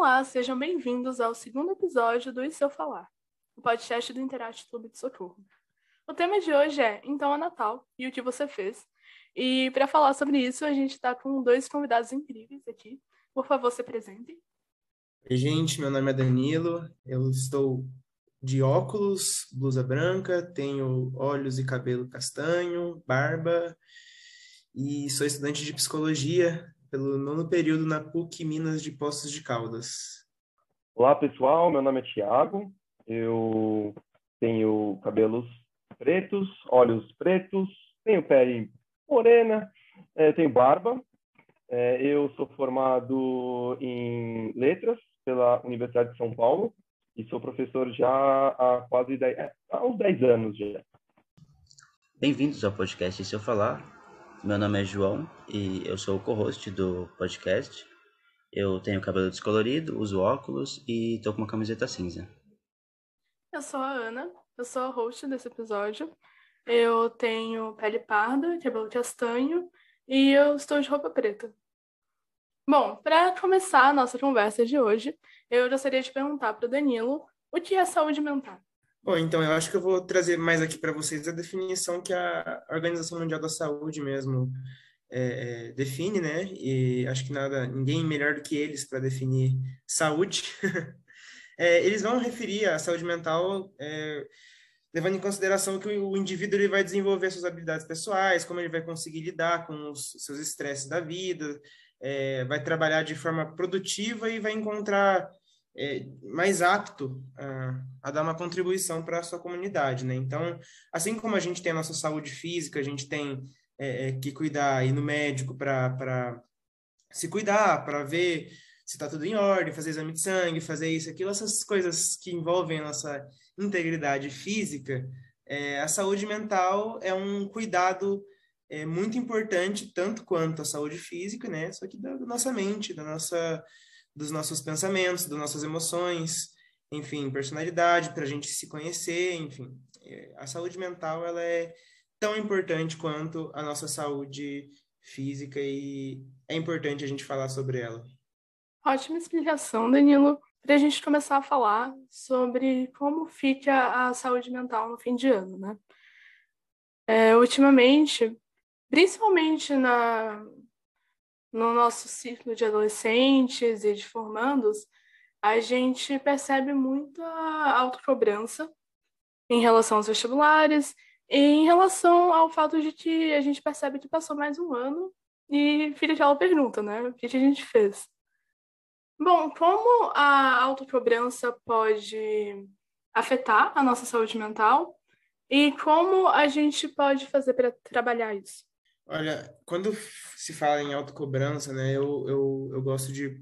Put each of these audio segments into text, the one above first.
Olá, sejam bem-vindos ao segundo episódio do Se Eu Falar, o podcast do Interactive Clube de Socorro. O tema de hoje é Então é Natal e o que você fez. E para falar sobre isso, a gente está com dois convidados incríveis aqui. Por favor, se apresentem. Oi, gente, meu nome é Danilo, eu estou de óculos, blusa branca, tenho olhos e cabelo castanho, barba e sou estudante de psicologia pelo nono período na PUC Minas de Poços de Caldas. Olá, pessoal, meu nome é Tiago, eu tenho cabelos pretos, olhos pretos, tenho pele morena, é, tenho barba, é, eu sou formado em letras pela Universidade de São Paulo e sou professor já há quase 10, é, há uns 10 anos já. Bem-vindos ao podcast Se Eu Falar. Meu nome é João e eu sou o co-host do podcast. Eu tenho cabelo descolorido, uso óculos e tô com uma camiseta cinza. Eu sou a Ana, eu sou a host desse episódio. Eu tenho pele parda, cabelo castanho e eu estou de roupa preta. Bom, para começar a nossa conversa de hoje, eu gostaria de perguntar para o Danilo o que é saúde mental. Bom, então eu acho que eu vou trazer mais aqui para vocês a definição que a Organização Mundial da Saúde mesmo é, é, define, né? E acho que nada, ninguém melhor do que eles para definir saúde. é, eles vão referir a saúde mental é, levando em consideração que o indivíduo ele vai desenvolver suas habilidades pessoais, como ele vai conseguir lidar com os seus estresses da vida, é, vai trabalhar de forma produtiva e vai encontrar é, mais apto a, a, dar uma contribuição para a sua comunidade, né? Então, assim como a gente tem a nossa saúde física, a gente tem é, é que cuidar, ir no médico para se cuidar, para ver se está tudo em ordem, fazer exame de sangue, fazer isso, aquilo, essas coisas que envolvem a nossa integridade física, é, a saúde mental é um cuidado é muito importante, tanto quanto a saúde física, né? Só que da, da nossa mente, da nossa dos nossos pensamentos, das nossas emoções, enfim, personalidade, para a gente se conhecer, enfim. É, a saúde mental, ela é tão importante quanto a nossa saúde física e é importante a gente falar sobre ela. Ótima explicação, Danilo. Para a gente começar a falar sobre como fica a saúde mental no fim de ano, né? É, ultimamente, principalmente na, no nosso ciclo de adolescentes e de formandos, a gente percebe muita autocobrança em relação aos vestibulares e em relação ao fato de que a gente percebe que passou mais um ano e fica aquela pergunta, né? O que a gente fez? Bom, como a autocobrança pode afetar a nossa saúde mental e como a gente pode fazer para trabalhar isso? Olha, quando se fala em autocobrança, né, eu, eu, eu gosto de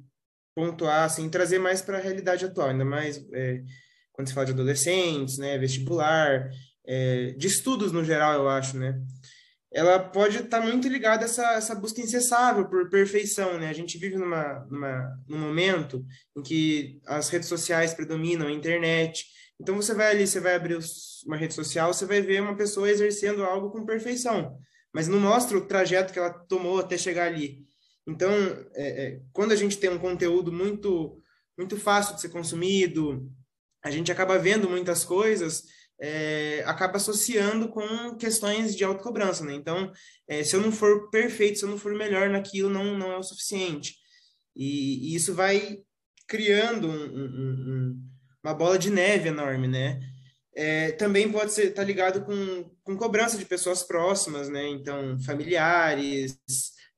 pontuar, assim, trazer mais para a realidade atual, ainda mais é, quando se fala de adolescentes, né, vestibular, é, de estudos no geral, eu acho, né, ela pode estar tá muito ligada a essa, essa busca incessável por perfeição, né, a gente vive numa, numa, num momento em que as redes sociais predominam, a internet, então você vai ali, você vai abrir uma rede social, você vai ver uma pessoa exercendo algo com perfeição, mas não mostra o trajeto que ela tomou até chegar ali. Então, é, é, quando a gente tem um conteúdo muito muito fácil de ser consumido, a gente acaba vendo muitas coisas, é, acaba associando com questões de autocobrança, né? Então, é, se eu não for perfeito, se eu não for melhor naquilo, não, não é o suficiente. E, e isso vai criando um, um, um, uma bola de neve enorme, né? É, também pode ser tá ligado com, com cobrança de pessoas próximas, né? Então, familiares,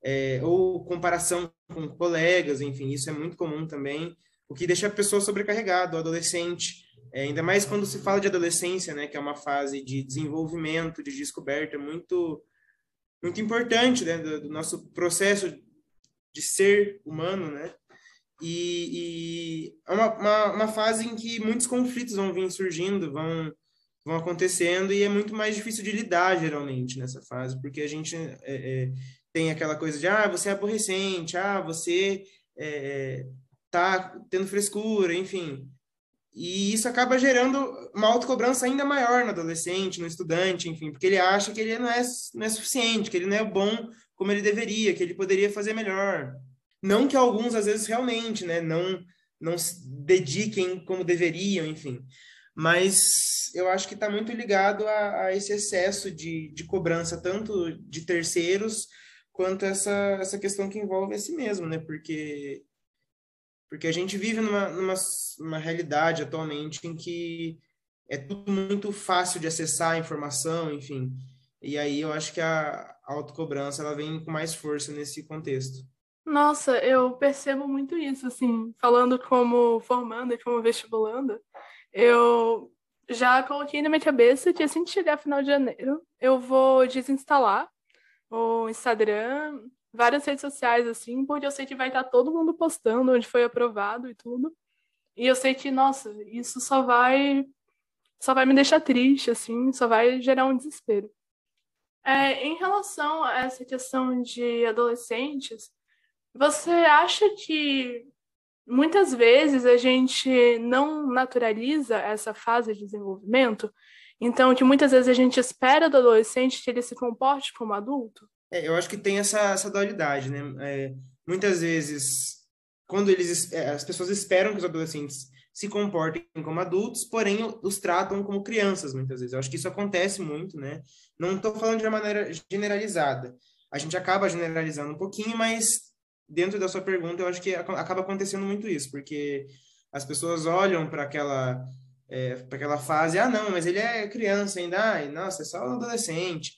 é, ou comparação com colegas, enfim, isso é muito comum também, o que deixa a pessoa sobrecarregada, o adolescente, é, ainda mais quando se fala de adolescência, né? Que é uma fase de desenvolvimento, de descoberta muito muito importante, né? Do, do nosso processo de ser humano, né? E, e é uma, uma, uma, fase em que muitos conflitos vão vir surgindo, vão, vão acontecendo, e é muito mais difícil de lidar, geralmente, nessa fase, porque a gente é, é, tem aquela coisa de, ah, você é aborrecente, ah, você é, tá tendo frescura, enfim. E isso acaba gerando uma autocobrança ainda maior no adolescente, no estudante, enfim, porque ele acha que ele não é, não é suficiente, que ele não é bom como ele deveria, que ele poderia fazer melhor. Não que alguns, às vezes, realmente, né, não, não se dediquem como deveriam, enfim. Mas eu acho que está muito ligado a, a, esse excesso de, de cobrança, tanto de terceiros, quanto essa, essa questão que envolve a si mesmo, né? Porque, porque a gente vive numa, numa, numa realidade atualmente em que é tudo muito fácil de acessar a informação, enfim. E aí eu acho que a autocobrança ela vem com mais força nesse contexto. Nossa, eu percebo muito isso, assim, falando como formanda e como vestibulanda, eu já coloquei na minha cabeça que assim que chegar final de janeiro, eu vou desinstalar o Instagram, várias redes sociais, assim, porque eu sei que vai estar todo mundo postando onde foi aprovado e tudo. E eu sei que, nossa, isso só vai só vai me deixar triste, assim, só vai gerar um desespero. É, em relação a essa questão de adolescentes, você acha que muitas vezes a gente não naturaliza essa fase de desenvolvimento? Então, que muitas vezes a gente espera do adolescente que ele se comporte como adulto? É, eu acho que tem essa, essa dualidade, né? É, muitas vezes, quando eles, é, as pessoas esperam que os adolescentes se comportem como adultos, porém os tratam como crianças, muitas vezes. Eu acho que isso acontece muito, né? Não estou falando de uma maneira generalizada. A gente acaba generalizando um pouquinho, mas dentro da sua pergunta, eu acho que acaba acontecendo muito isso, porque as pessoas olham para aquela é, para aquela fase, ah, não, mas ele é criança ainda, ai, nossa, é só um adolescente.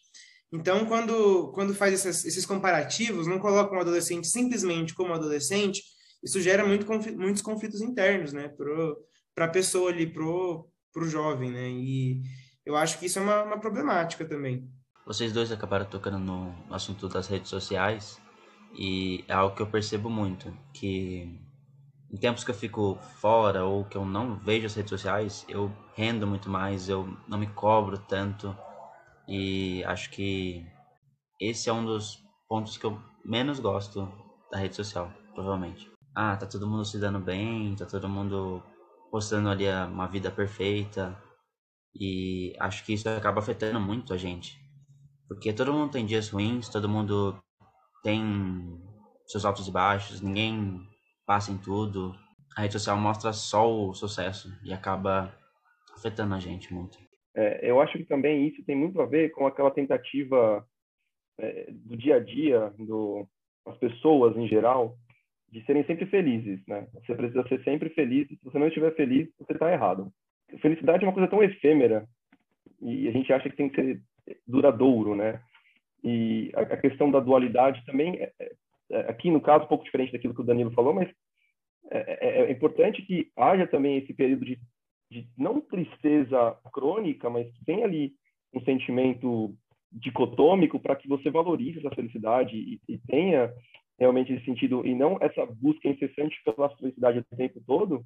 Então, quando, quando faz esses, comparativos, não coloca um adolescente simplesmente como adolescente, isso gera muito, muitos conflitos internos, né, para a pessoa ali, pro, pro jovem, né, e eu acho que isso é uma, uma problemática também. Vocês dois acabaram tocando no assunto das redes sociais, e é algo que eu percebo muito, que em tempos que eu fico fora ou que eu não vejo as redes sociais, eu rendo muito mais, eu não me cobro tanto. E acho que esse é um dos pontos que eu menos gosto da rede social, provavelmente. Ah, tá todo mundo se dando bem, tá todo mundo postando ali uma vida perfeita. E acho que isso acaba afetando muito a gente. Porque todo mundo tem dias ruins, todo mundo tem seus altos e baixos, ninguém passa em tudo. A rede social mostra só o sucesso e acaba afetando a gente muito. É, eu acho que também isso tem muito a ver com aquela tentativa é, do dia a dia, do, pessoas em geral, de serem sempre felizes, né? Você precisa ser sempre feliz. Se você não estiver feliz, você está errado. Felicidade é uma coisa tão efêmera e a gente acha que tem que ser duradouro, né? E a, questão da dualidade também, é, é, é, aqui no caso, um pouco diferente daquilo que o Danilo falou, mas é, é, é importante que haja também esse período de, de não tristeza crônica, mas que tenha ali um sentimento dicotômico para que você valorize essa felicidade e, e, tenha realmente esse sentido e não essa busca incessante pela felicidade o tempo todo.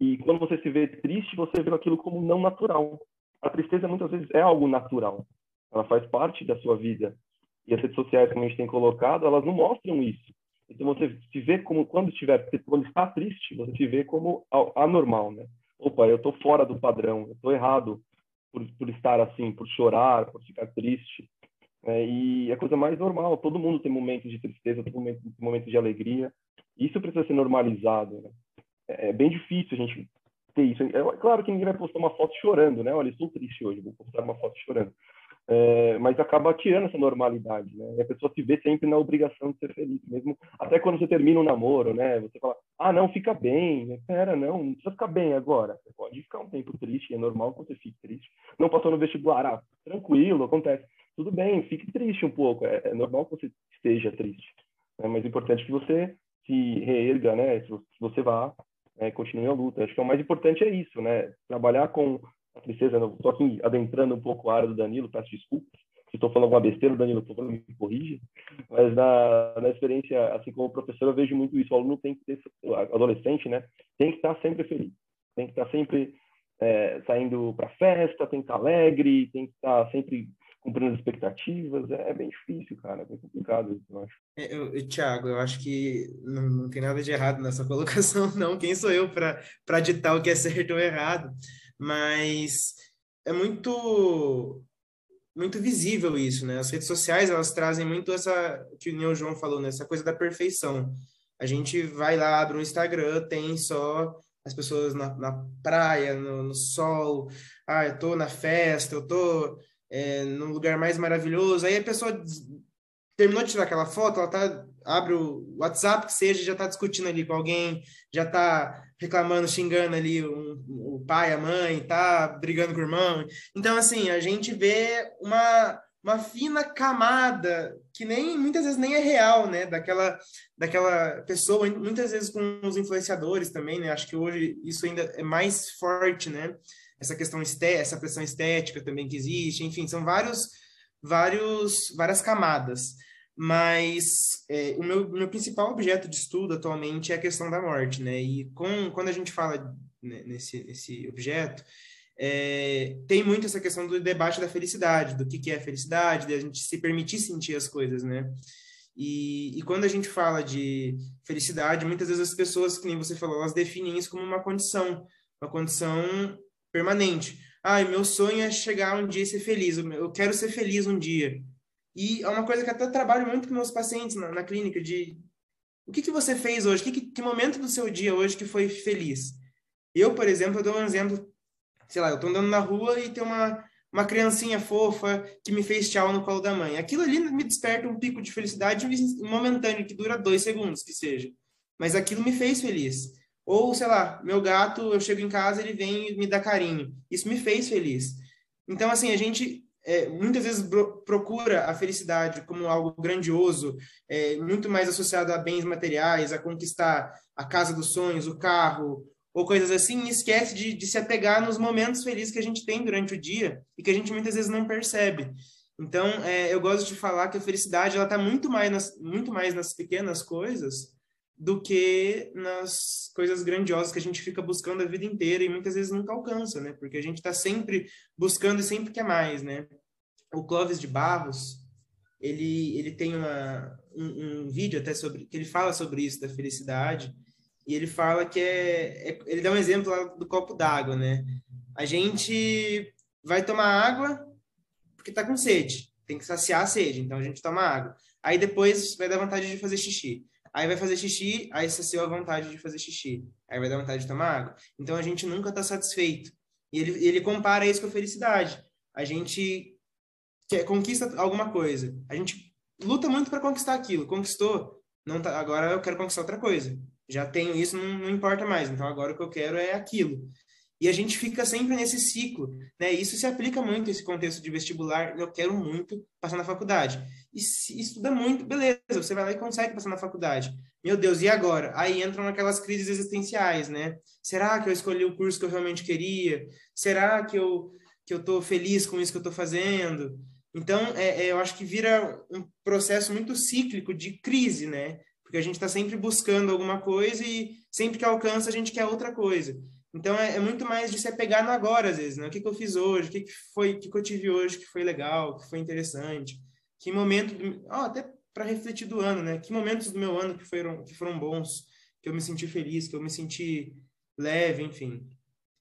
E quando você se vê triste, você vê aquilo como não natural. A tristeza muitas vezes é algo natural. Ela faz parte da sua vida e as redes sociais, como a gente tem colocado, elas não mostram isso. Então você se vê como quando estiver, quando está triste, você se vê como anormal, né? Opa, eu estou fora do padrão, eu estou errado por, por estar assim, por chorar, por ficar triste. É, e é a coisa mais normal. Todo mundo tem momentos de tristeza, todo mundo tem momentos de alegria. Isso precisa ser normalizado. Né? É, é bem difícil a gente ter isso. É claro que ninguém vai postar uma foto chorando, né? Olha, estou triste hoje, vou postar uma foto chorando é, mas acaba tirando essa normalidade, né? E a pessoa se vê sempre na obrigação de ser feliz, mesmo até quando você termina um namoro, né? Você fala, ah, não, fica bem, pera, não, não precisa ficar bem agora. Você pode ficar um tempo triste, é normal que você fique triste. Não passou no vestibular, ah, tranquilo, acontece. Tudo bem, fique triste um pouco, é, é normal que você esteja triste. Né? É importante que você se reerga, né? Se você vá, né? continue a luta. Acho que o mais importante é isso, né? Trabalhar com a tristeza, estou aqui adentrando um pouco a área do Danilo, peço desculpas, se estou falando alguma besteira, o Danilo, por favor, me corrija, mas na, na experiência, assim como professor, eu vejo muito isso, o aluno tem que ter, adolescente, né, tem que estar sempre feliz, tem que estar sempre é, saindo para festa, tem que estar alegre, tem que estar sempre cumprindo as expectativas, é, é, bem difícil, cara, é bem complicado isso, eu acho. É, eu, Tiago, eu acho que não, não tem nada de errado nessa colocação, não. Quem sou eu para ditar o que é certo ou errado? Mas é muito muito visível isso, né? As redes sociais, elas trazem muito essa, que o João falou, né? Essa coisa da perfeição. A gente vai lá, abre um Instagram, tem só as pessoas na, na praia, no, no, sol, ah, eu tô na festa, eu tô é, num lugar mais maravilhoso. Aí a pessoa terminou de tirar aquela foto, ela tá, abre o WhatsApp, que seja, já tá discutindo ali com alguém, já tá reclamando, xingando ali um, o pai, a mãe, tá brigando com o irmão. Então, assim, a gente vê uma, uma fina camada que nem muitas vezes nem é real, né? Daquela, daquela pessoa, muitas vezes com os influenciadores também, né? Acho que hoje isso ainda é mais forte, né? Essa questão estética, essa pressão estética também que existe, enfim, são vários, vários, várias camadas. Mas é, o meu, meu principal objeto de estudo atualmente é a questão da morte, né? E com, quando a gente fala né, nesse, nesse objeto, é, tem muito essa questão do debate da felicidade, do que, que é felicidade, de a gente se permitir sentir as coisas, né? E, e, quando a gente fala de felicidade, muitas vezes as pessoas, que nem você falou, elas definem isso como uma condição, uma condição permanente. Ah, meu sonho é chegar um dia e ser feliz, eu quero ser feliz um dia. E é uma coisa que até trabalho muito com meus pacientes na, na clínica, de o que, que você fez hoje, que, que momento do seu dia hoje que foi feliz? Eu, por exemplo, eu dou um exemplo sei lá, eu tô andando na rua e tem uma, uma criancinha fofa que me fez tchau no colo da mãe. Aquilo ali me desperta um pico de felicidade momentâneo, que dura dois segundos, que seja. Mas aquilo me fez feliz. Ou, sei lá, meu gato, eu chego em casa, ele vem e me dá carinho. Isso me fez feliz. Então, assim, a gente é, muitas vezes procura a felicidade como algo grandioso, é, muito mais associado a bens materiais, a conquistar a casa dos sonhos, o carro, ou coisas assim, e esquece de, de se apegar nos momentos felizes que a gente tem durante o dia e que a gente muitas vezes não percebe. Então, é, eu gosto de falar que a felicidade ela está muito mais muito mais nas pequenas coisas do que nas coisas grandiosas que a gente fica buscando a vida inteira e muitas vezes nunca alcança, né? Porque a gente está sempre buscando e sempre quer mais, né? O Clóvis de Barros, ele, ele tem uma, um, um vídeo até sobre que ele fala sobre isso da felicidade e ele fala que é, é ele dá um exemplo lá do copo d'água, né? A gente vai tomar água porque tá com sede, tem que saciar a sede, então a gente toma água. Aí depois vai dar vontade de fazer xixi. Aí vai fazer xixi, aí saciou a vontade de fazer xixi. Aí vai dar vontade de tomar água. Então a gente nunca está satisfeito. E ele, ele compara isso com a felicidade. A gente quer, conquista alguma coisa. A gente luta muito para conquistar aquilo. Conquistou, não tá, agora eu quero conquistar outra coisa já tenho isso, não, não, importa mais. Então agora o que eu quero é aquilo. E a gente fica sempre nesse ciclo, né? Isso se aplica muito nesse contexto de vestibular. Eu quero muito passar na faculdade. E se estuda muito, beleza, você vai lá e consegue passar na faculdade. Meu Deus, e agora? Aí entram naquelas crises existenciais, né? Será que eu escolhi o curso que eu realmente queria? Será que eu que eu tô feliz com isso que eu tô fazendo? Então, é, é, eu acho que vira um processo muito cíclico de crise, né? porque a gente está sempre buscando alguma coisa e sempre que alcança a gente quer outra coisa. Então é, é, muito mais de se apegar no agora às vezes, né? O que, que eu fiz hoje? O que, que foi? O que, que eu tive hoje que foi legal? Que foi interessante? Que momento? Do, oh, até para refletir do ano, né? Que momentos do meu ano que foram que foram bons? Que eu me senti feliz? Que eu me senti leve? Enfim,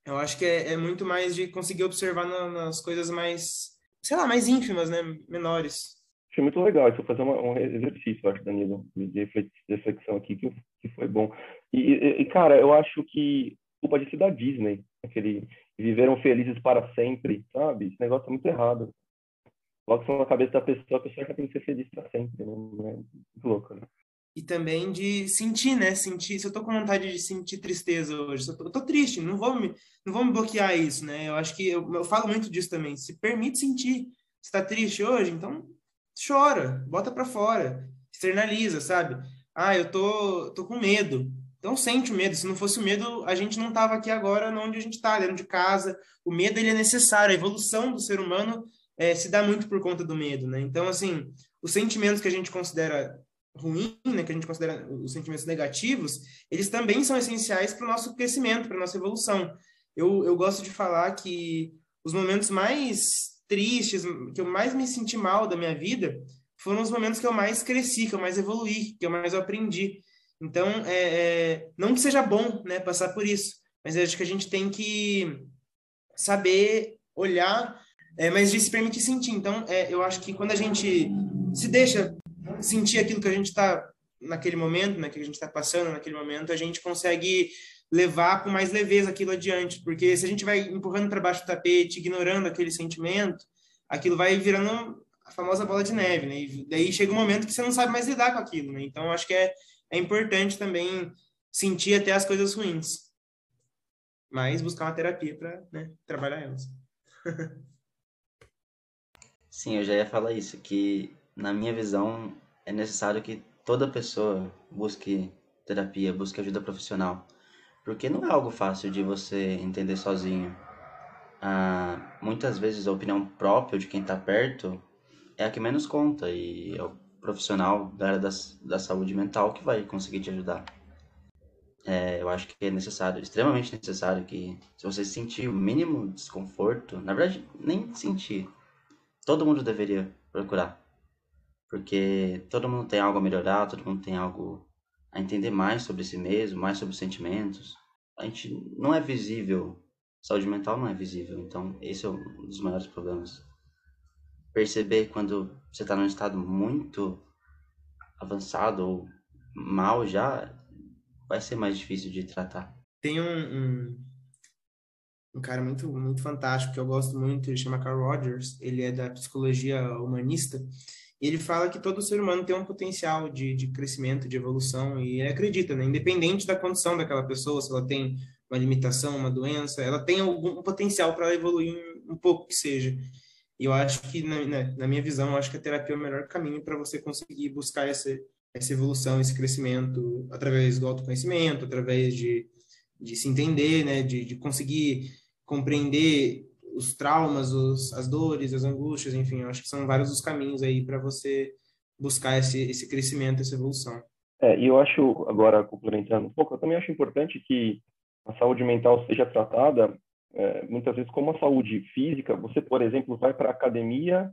eu acho que é, é muito mais de conseguir observar na, nas coisas mais, sei lá, mais ínfimas, né? Menores. Achei muito legal. Eu fazer uma, um exercício, acho, Danilo, de reflexão aqui, que, que foi bom. E, e, cara, eu acho que culpa é da Disney, aquele viveram felizes para sempre, sabe? Esse negócio é muito errado. Isso na cabeça da pessoa, a pessoa já tem que ser feliz para sempre, né? É muito louco, né? E também de sentir, né? Sentir, se eu tô com vontade de sentir tristeza hoje, eu tô, eu tô triste, não vou me, não vou me bloquear isso, né? Eu acho que eu, eu falo muito disso também. Se permite sentir. Se tá triste hoje, então chora, bota para fora, externaliza, sabe? Ah, eu tô, tô com medo. Então sente o medo. Se não fosse o medo, a gente não tava aqui agora onde a gente está, dentro de casa. O medo ele é necessário. A evolução do ser humano é, se dá muito por conta do medo, né? Então assim, os sentimentos que a gente considera ruim, né, que a gente considera os sentimentos negativos, eles também são essenciais para o nosso crescimento, para nossa evolução. Eu, eu gosto de falar que os momentos mais tristes, que eu mais me senti mal da minha vida, foram os momentos que eu mais cresci, que eu mais evoluí, que eu mais aprendi. Então, é, é, não que seja bom né, passar por isso, mas acho que a gente tem que saber olhar, é, mas de se permitir sentir. Então, é, eu acho que quando a gente se deixa sentir aquilo que a gente está naquele momento, né, que a gente está passando naquele momento, a gente consegue levar com mais leveza aquilo adiante, porque se a gente vai empurrando para baixo do tapete, ignorando aquele sentimento, aquilo vai virando a famosa bola de neve, né? E daí chega um momento que você não sabe mais lidar com aquilo, né? Então acho que é, é importante também sentir até as coisas ruins, mas buscar uma terapia para né, trabalhar elas. Sim, eu já ia falar isso, que na minha visão é necessário que toda pessoa busque terapia, busque ajuda profissional, porque não é algo fácil de você entender sozinho. Ah, muitas vezes a opinião própria de quem está perto é a que menos conta e é o profissional da área da, da saúde mental que vai conseguir te ajudar. É, eu acho que é necessário, extremamente necessário que se você sentir o mínimo desconforto, na verdade, nem sentir, todo mundo deveria procurar. Porque todo mundo tem algo a melhorar, todo mundo tem algo a entender mais sobre si mesmo, mais sobre os sentimentos. A gente não é visível, saúde mental não é visível, então esse é um dos maiores problemas. Perceber quando você está num estado muito avançado ou mal já, vai ser mais difícil de tratar. Tem um, um, um, cara muito, muito fantástico que eu gosto muito, ele chama Carl Rogers, ele é da psicologia humanista, e ele fala que todo ser humano tem um potencial de, de crescimento, de evolução, e ele acredita, né? independente da condição daquela pessoa, se ela tem uma limitação, uma doença, ela tem algum potencial para evoluir um, um, pouco que seja. E eu acho que, na, na, minha visão, acho que a terapia é o melhor caminho para você conseguir buscar essa, essa evolução, esse crescimento através do autoconhecimento, através de, de se entender, né, de, de conseguir compreender os traumas, os, as dores, as angústias, enfim, eu acho que são vários os caminhos aí para você buscar esse, esse crescimento, essa evolução. É, e eu acho, agora complementando um pouco, eu também acho importante que a saúde mental seja tratada é, muitas vezes como a saúde física. Você, por exemplo, vai para a academia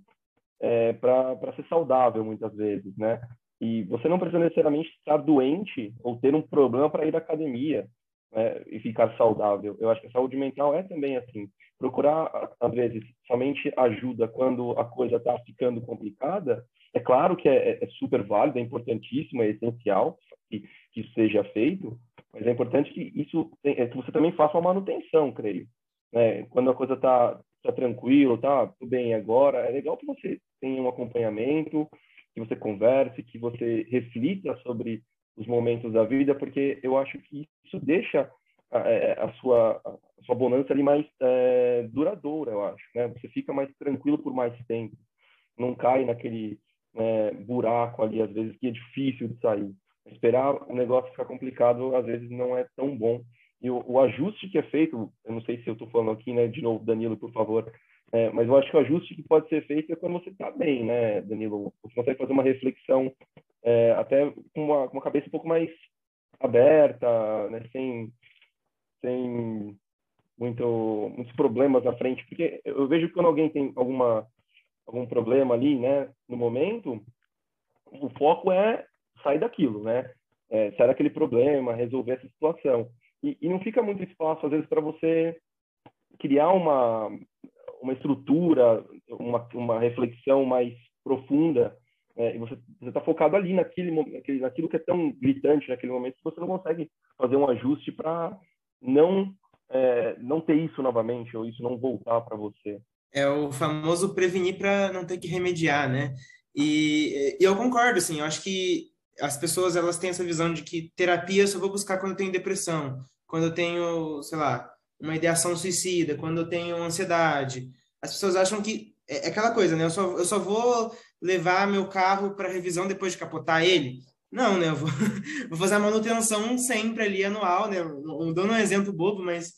é, para ser saudável, muitas vezes, né? E você não precisa necessariamente estar doente ou ter um problema para ir à academia né, e ficar saudável. Eu acho que a saúde mental é também assim. Procurar, às vezes, somente ajuda quando a coisa está ficando complicada. É claro que é, é, super válido, é importantíssimo, é essencial que, que isso seja feito, mas é importante que isso é, que você também faça uma manutenção, creio. Né? Quando a coisa está tá tranquilo, tá tudo bem agora, é legal que você tenha um acompanhamento, que você converse, que você reflita sobre os momentos da vida, porque eu acho que isso deixa a, é, a sua a sua bonança ali mais é, duradoura, eu acho, né? Você fica mais tranquilo por mais tempo, não cai naquele né, buraco ali às vezes que é difícil de sair. Esperar o negócio ficar complicado às vezes não é tão bom. E o, o ajuste que é feito, eu não sei se eu estou falando aqui, né? De novo, Danilo, por favor, é, mas eu acho que o ajuste que pode ser feito é quando você está bem, né, Danilo? Você consegue fazer uma reflexão é, até com uma, uma cabeça um pouco mais aberta, né, sem, sem muito, muitos problemas na frente. Porque eu vejo que quando alguém tem alguma, algum problema ali, né, no momento, o foco é sair daquilo, né? É, sair daquele problema, resolver essa situação. E, e não fica muito espaço, às vezes, para você criar uma, uma estrutura, uma, uma reflexão mais profunda, é, e você está focado ali naquele, naquele, naquilo que é tão gritante naquele momento que você não consegue fazer um ajuste para não é, não ter isso novamente ou isso não voltar para você. É o famoso prevenir para não ter que remediar, né? E, e, eu concordo, assim, eu acho que as pessoas elas têm essa visão de que terapia eu só vou buscar quando eu tenho depressão, quando eu tenho, sei lá, uma ideação suicida, quando eu tenho ansiedade. As pessoas acham que é, é aquela coisa, né? Eu só, eu só vou levar meu carro para revisão depois de capotar ele. Não, né? Eu vou, vou fazer a manutenção sempre ali anual, né? Dando um exemplo bobo, mas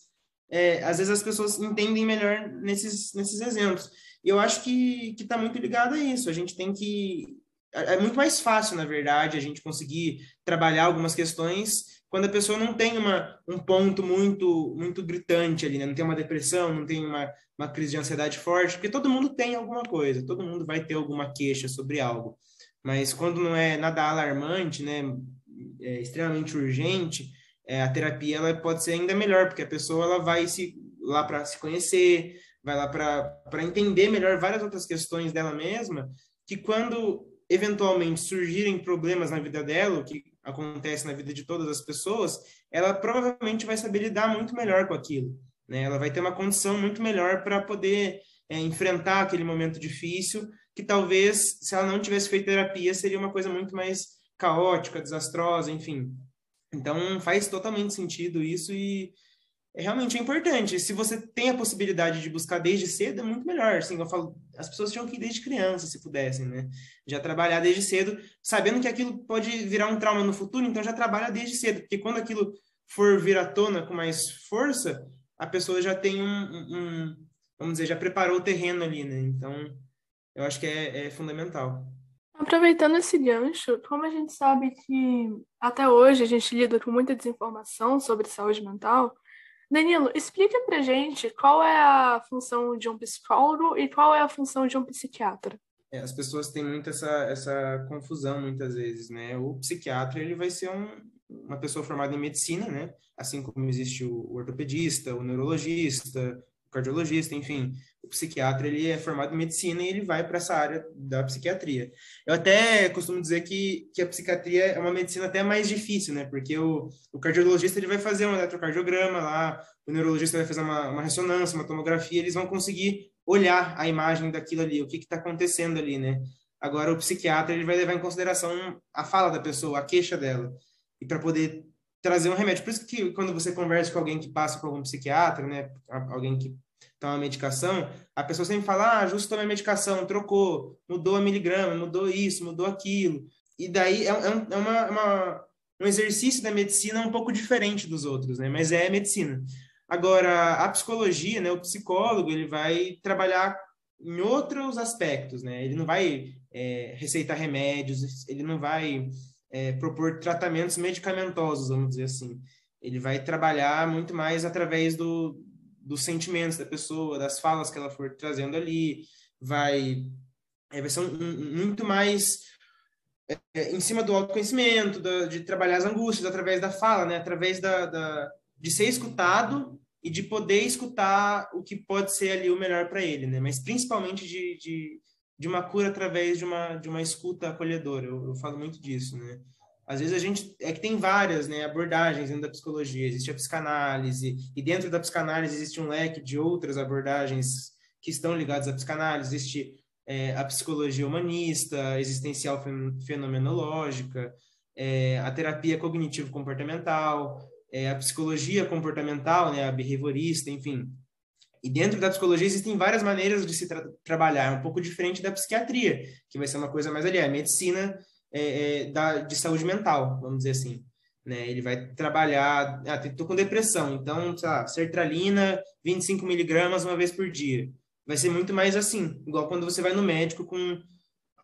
é, às vezes as pessoas entendem melhor nesses, nesses exemplos. E eu acho que está muito ligado a isso. A gente tem que. É, é muito mais fácil, na verdade, a gente conseguir trabalhar algumas questões quando a pessoa não tem uma, um ponto muito muito gritante ali, né? não tem uma depressão, não tem uma, uma crise de ansiedade forte, porque todo mundo tem alguma coisa, todo mundo vai ter alguma queixa sobre algo. Mas quando não é nada alarmante, né, é extremamente urgente, é, a terapia ela pode ser ainda melhor, porque a pessoa ela vai se, lá para se conhecer, vai lá para entender melhor várias outras questões dela mesma, que quando eventualmente surgirem problemas na vida dela, o que acontece na vida de todas as pessoas, ela provavelmente vai saber lidar muito melhor com aquilo. Né? Ela vai ter uma condição muito melhor para poder é, enfrentar aquele momento difícil, que talvez, se ela não tivesse feito terapia, seria uma coisa muito mais caótica, desastrosa, enfim. Então, faz totalmente sentido isso e é realmente importante. Se você tem a possibilidade de buscar desde cedo, é muito melhor. Assim, eu falo, as pessoas tinham que ir desde criança, se pudessem, né? Já trabalhar desde cedo, sabendo que aquilo pode virar um trauma no futuro, então já trabalha desde cedo, porque quando aquilo for vir à tona com mais força, a pessoa já tem um, um vamos dizer, já preparou o terreno ali, né? Então, eu acho que é, é fundamental. Aproveitando esse gancho, como a gente sabe que até hoje a gente lida com muita desinformação sobre saúde mental, Danilo, explica pra gente qual é a função de um psicólogo e qual é a função de um psiquiatra. É, as pessoas têm muito essa, essa confusão muitas vezes, né? O psiquiatra, ele vai ser um, uma pessoa formada em medicina, né? Assim como existe o, o ortopedista, o neurologista, cardiologista, enfim. O psiquiatra, ele é formado em medicina e ele vai para essa área da psiquiatria. Eu até costumo dizer que, que a psiquiatria é uma medicina até mais difícil, né? Porque o, o cardiologista, ele vai fazer um eletrocardiograma lá, o neurologista vai fazer uma, uma ressonância, uma tomografia, eles vão conseguir olhar a imagem daquilo ali, o que está acontecendo ali, né? Agora, o psiquiatra, ele vai levar em consideração a fala da pessoa, a queixa dela e para poder trazer um remédio. Por isso que quando você conversa com alguém que passa por algum psiquiatra, né, alguém que toma medicação, a pessoa sempre fala, ah, justo tomei medicação, trocou, mudou a miligrama, mudou isso, mudou aquilo. E daí é, é, é uma, uma, um exercício da medicina um pouco diferente dos outros, né, mas é medicina. Agora, a psicologia, né, o psicólogo, ele vai trabalhar em outros aspectos, né, ele não vai é, receitar remédios, ele não vai é, propor tratamentos medicamentosos, vamos dizer assim. Ele vai trabalhar muito mais através do, dos sentimentos da pessoa, das falas que ela for trazendo ali, vai, é, vai ser um, um, muito mais é, em cima do autoconhecimento, da, de trabalhar as angústias através da fala, né? através da, da, de ser escutado e de poder escutar o que pode ser ali o melhor para ele, né? mas principalmente de, de de uma cura através de uma, de uma escuta acolhedora. Eu, eu falo muito disso, né? Às vezes a gente é que tem várias né, abordagens dentro da psicologia. Existe a psicanálise e dentro da psicanálise existe um leque de outras abordagens que estão ligadas à psicanálise. Existe é, a psicologia humanista, existencial fenomenológica, é, a terapia cognitivo-comportamental, é, a psicologia comportamental, né, a behaviorista, enfim. E dentro da psicologia existem várias maneiras de se tra trabalhar, é um pouco diferente da psiquiatria, que vai ser uma coisa mais ali, a medicina é, é, da, de saúde mental, vamos dizer assim. Né? Ele vai trabalhar, ah, estou com depressão, então, sei lá, sertralina, 25 miligramas uma vez por dia. Vai ser muito mais assim, igual quando você vai no médico com,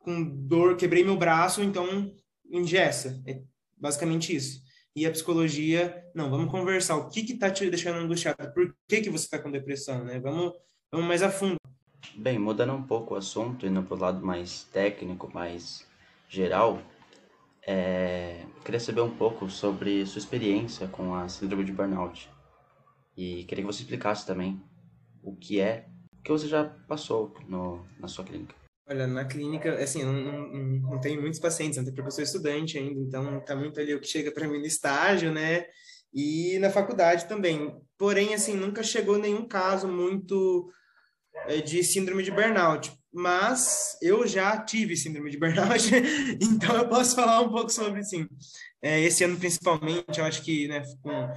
com dor, quebrei meu braço, então ingessa. É basicamente isso e a psicologia, não, vamos conversar, o que que tá te deixando angustiado, por que que você está com depressão, né? Vamos, vamos mais a fundo. Bem, mudando um pouco o assunto, indo para o lado mais técnico, mais geral, é... queria saber um pouco sobre sua experiência com a síndrome de burnout. E queria que você explicasse também o que é, o que você já passou no, na sua clínica. Olha, na clínica, assim, não, não, não tenho muitos pacientes, não tenho professor estudante ainda, então tá muito ali o que chega para mim no estágio, né? E na faculdade também. Porém, assim, nunca chegou nenhum caso muito é, de síndrome de burnout. Mas eu já tive síndrome de burnout, então eu posso falar um pouco sobre, sim. É, esse ano, principalmente, eu acho que, né, com,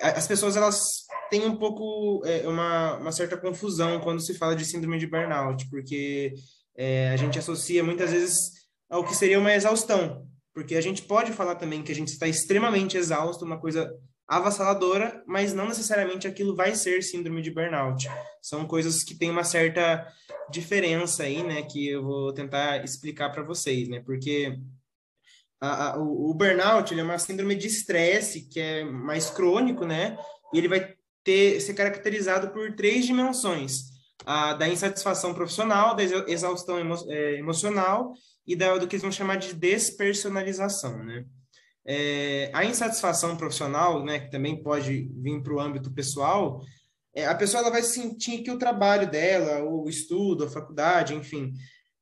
as pessoas, elas têm um pouco, é, uma, uma certa confusão quando se fala de síndrome de burnout, porque é, a gente associa muitas vezes ao que seria uma exaustão, porque a gente pode falar também que a gente está extremamente exausto, uma coisa avassaladora, mas não necessariamente aquilo vai ser síndrome de burnout. São coisas que têm uma certa diferença aí, né, que eu vou tentar explicar para vocês, né, porque a, a, o, o, burnout é uma síndrome de estresse que é mais crônico, né, e ele vai ter ser caracterizado por três dimensões a, da insatisfação profissional, da exaustão emo, é, emocional e da, do que eles vão chamar de despersonalização, né? É, a insatisfação profissional, né, que também pode vir para o âmbito pessoal, é, a pessoa ela vai sentir que o trabalho dela, o estudo, a faculdade, enfim,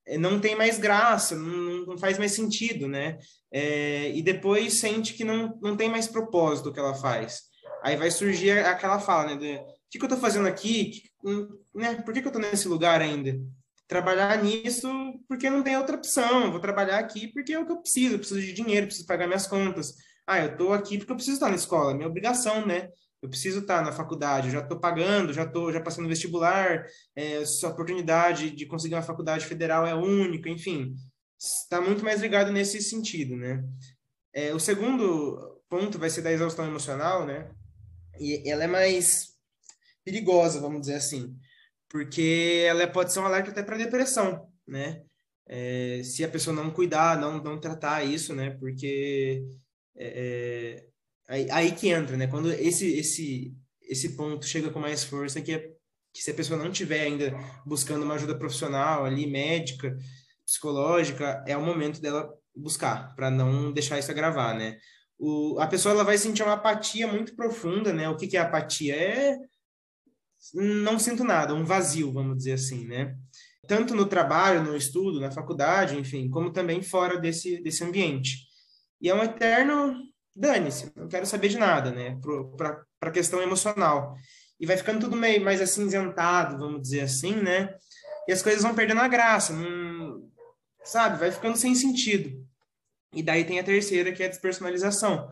é, não tem mais graça, não, não faz mais sentido, né? É, e depois sente que não, não tem mais propósito o que ela faz. Aí vai surgir aquela fala, né? O que, que eu estou fazendo aqui? Hum, né? Por que, que eu estou nesse lugar ainda? Trabalhar nisso porque não tem outra opção. vou trabalhar aqui porque é o que eu preciso. Eu preciso de dinheiro, preciso pagar minhas contas. Ah, eu estou aqui porque eu preciso estar na escola, é minha obrigação, né? eu preciso estar na faculdade, eu já estou pagando, já estou já passando vestibular, é, oportunidade de conseguir uma faculdade federal é única, enfim, está muito mais ligado nesse sentido, né? É, o segundo ponto vai ser da exaustão emocional, né? E ela é mais perigosa, vamos dizer assim, porque ela pode ser um alerta até para depressão, né? É, se a pessoa não cuidar, não, não tratar isso, né? Porque é, é Aí, aí que entra, né? Quando esse, esse, esse ponto chega com mais força, que, é, que se a pessoa não tiver ainda buscando uma ajuda profissional ali, médica, psicológica, é o momento dela buscar, para não deixar isso agravar, né? O, a pessoa ela vai sentir uma apatia muito profunda, né? O que, que é apatia? É não sinto nada, um vazio, vamos dizer assim, né? Tanto no trabalho, no estudo, na faculdade, enfim, como também fora desse, desse ambiente. E é um eterno dane-se, não quero saber de nada, né? Para a questão emocional. E vai ficando tudo meio mais acinzentado, vamos dizer assim, né? E as coisas vão perdendo a graça, não, sabe? Vai ficando sem sentido. E daí tem a terceira, que é a despersonalização.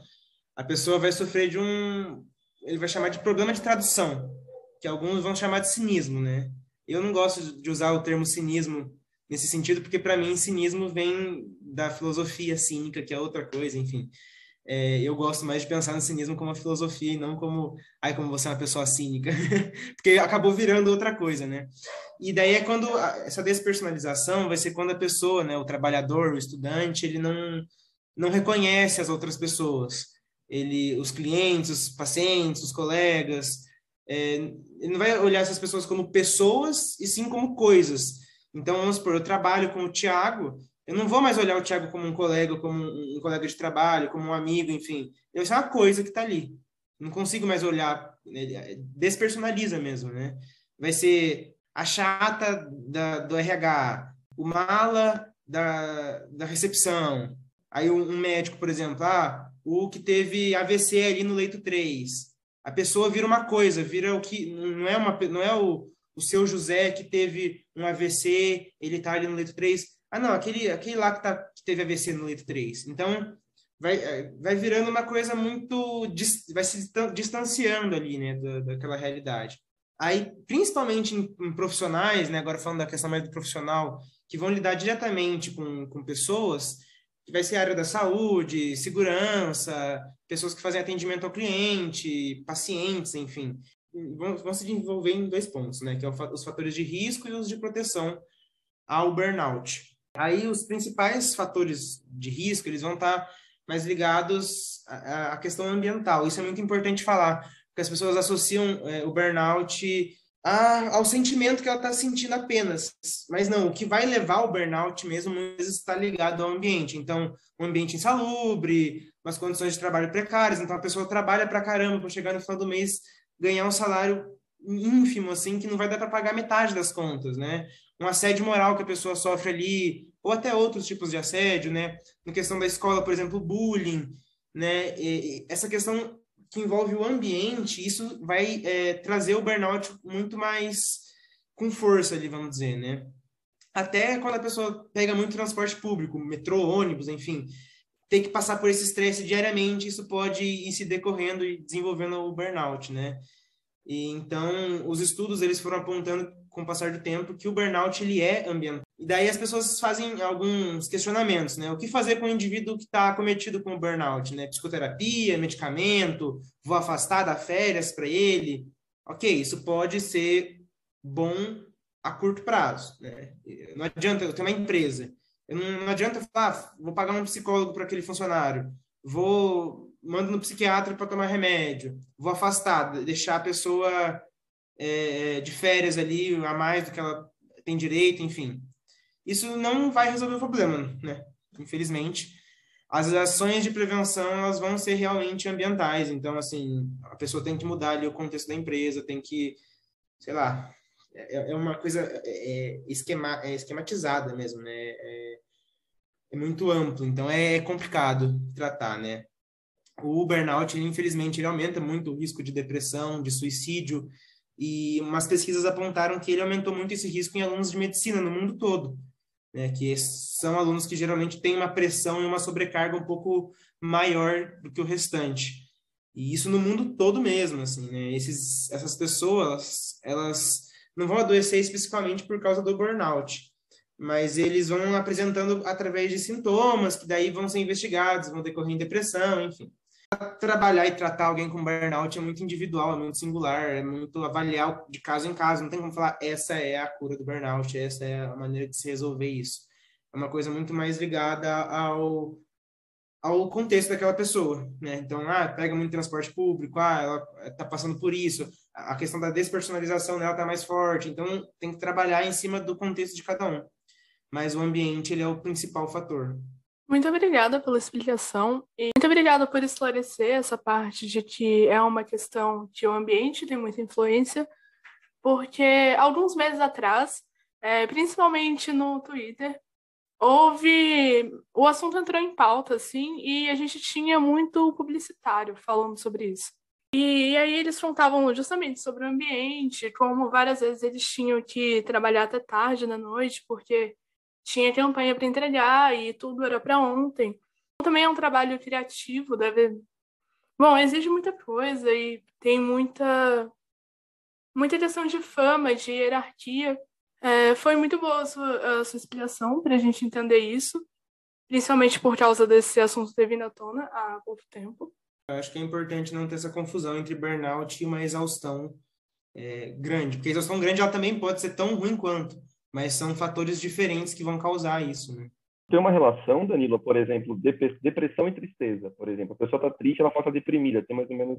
A pessoa vai sofrer de um. Ele vai chamar de problema de tradução, que alguns vão chamar de cinismo, né? Eu não gosto de usar o termo cinismo nesse sentido, porque para mim cinismo vem da filosofia cínica, que é outra coisa, enfim é, eu gosto mais de pensar no cinismo como uma filosofia e não como, ai, como você é uma pessoa cínica, porque acabou virando outra coisa, né? E daí é quando essa despersonalização vai ser quando a pessoa, né, o trabalhador, o estudante, ele não não reconhece as outras pessoas, ele, os clientes, os pacientes, os colegas, é, ele não vai olhar essas pessoas como pessoas e sim como coisas. Então, vamos supor, eu trabalho com o Tiago, eu não vou mais olhar o Thiago como um colega, como um colega de trabalho, como um amigo, enfim. Eu sou uma coisa que está ali. Não consigo mais olhar, né, despersonaliza mesmo, né? Vai ser a chata da, do RH, o mala da, da recepção. Aí um, um médico, por exemplo, ah, o que teve AVC ali no leito 3. A pessoa vira uma coisa, vira o que não é uma não é o, o seu José que teve um AVC, ele está ali no leito 3 ah, não, aquele, aquele lá que, tá, que teve AVC no leito 3. Então, vai, é, vai virando uma coisa muito. vai se distanciando ali, né, da, daquela realidade. Aí, principalmente em, em, profissionais, né, agora falando da questão mais do profissional, que vão lidar diretamente com, com pessoas, que vai ser a área da saúde, segurança, pessoas que fazem atendimento ao cliente, pacientes, enfim. Vão, vão se desenvolver em dois pontos, né, que é os fatores de risco e os de proteção ao burnout. Aí os principais fatores de risco, eles vão estar mais ligados à, à questão ambiental. Isso é muito importante falar, porque as pessoas associam é, o burnout a, ao sentimento que ela está sentindo apenas. Mas não, o que vai levar ao burnout mesmo está ligado ao ambiente. Então, um ambiente insalubre, umas condições de trabalho precárias. Então, a pessoa trabalha para caramba para chegar no final do mês ganhar um salário ínfimo, assim, que não vai dar para pagar metade das contas, né? Um assédio moral que a pessoa sofre ali, ou até outros tipos de assédio, né? Na questão da escola, por exemplo, bullying, né? E essa questão que envolve o ambiente, isso vai é, trazer o burnout muito mais com força ali, vamos dizer, né? Até quando a pessoa pega muito transporte público, metrô, ônibus, enfim, tem que passar por esse estresse diariamente, isso pode ir se decorrendo e desenvolvendo o burnout, né? E então, os estudos eles foram apontando com o passar do tempo que o burnout ele é ambiental. E daí as pessoas fazem alguns questionamentos, né? O que fazer com o indivíduo que está cometido com o burnout, né? Psicoterapia, medicamento, vou afastar da férias para ele. Ok, isso pode ser bom a curto prazo, né? Não adianta, eu tenho uma empresa, eu não, não adianta falar, ah, vou pagar um psicólogo para aquele funcionário, vou mando no psiquiatra para tomar remédio, vou afastar, deixar a pessoa é, de férias ali a mais do que ela tem direito, enfim. Isso não vai resolver o problema, né? Infelizmente. As ações de prevenção, elas vão ser realmente ambientais. Então, assim, a pessoa tem que mudar ali o contexto da empresa, tem que, sei lá, é, é uma coisa é, é, esquema, é esquematizada mesmo, né? É, é muito amplo, então é complicado tratar, né? O burnout, infelizmente, ele aumenta muito o risco de depressão, de suicídio, e umas pesquisas apontaram que ele aumentou muito esse risco em alunos de medicina no mundo todo, né? Que são alunos que geralmente têm uma pressão e uma sobrecarga um pouco maior do que o restante. E isso no mundo todo mesmo, assim, né? Esses, essas pessoas, elas não vão adoecer especificamente por causa do burnout, mas eles vão apresentando através de sintomas que daí vão ser investigados, vão decorrer em depressão, enfim. Trabalhar e tratar alguém com burnout é muito individual, é muito singular, é muito avaliar de caso em caso. Não tem como falar essa é a cura do burnout, essa é a maneira de se resolver isso. É uma coisa muito mais ligada ao ao contexto daquela pessoa, né? Então, ah, pega muito transporte público, ah, ela está passando por isso, a questão da despersonalização dela está mais forte, então tem que trabalhar em cima do contexto de cada um. Mas o ambiente, ele é o principal fator. Muito obrigada pela explicação e muito obrigada por esclarecer essa parte de que é uma questão que o ambiente tem muita influência, porque alguns meses atrás, é, principalmente no Twitter, houve. O assunto entrou em pauta, assim, e a gente tinha muito publicitário falando sobre isso. E, e aí eles contavam justamente sobre o ambiente, como várias vezes eles tinham que trabalhar até tarde da noite, porque tinha campanha para entregar e tudo era para ontem. Também é um trabalho criativo, deve. Bom, exige muita coisa e tem muita muita questão de fama, de hierarquia. É, foi muito boa a sua, a sua explicação para a gente entender isso, principalmente por causa desse assunto ter vindo à tona há pouco tempo. Eu acho que é importante não ter essa confusão entre burnout e uma exaustão é, grande, porque a exaustão grande ela também pode ser tão ruim quanto, mas são fatores diferentes que vão causar isso, né? Tem uma relação, Danilo, por exemplo, depressão e tristeza, por exemplo. A pessoa está triste, ela passa deprimida. Tem mais ou menos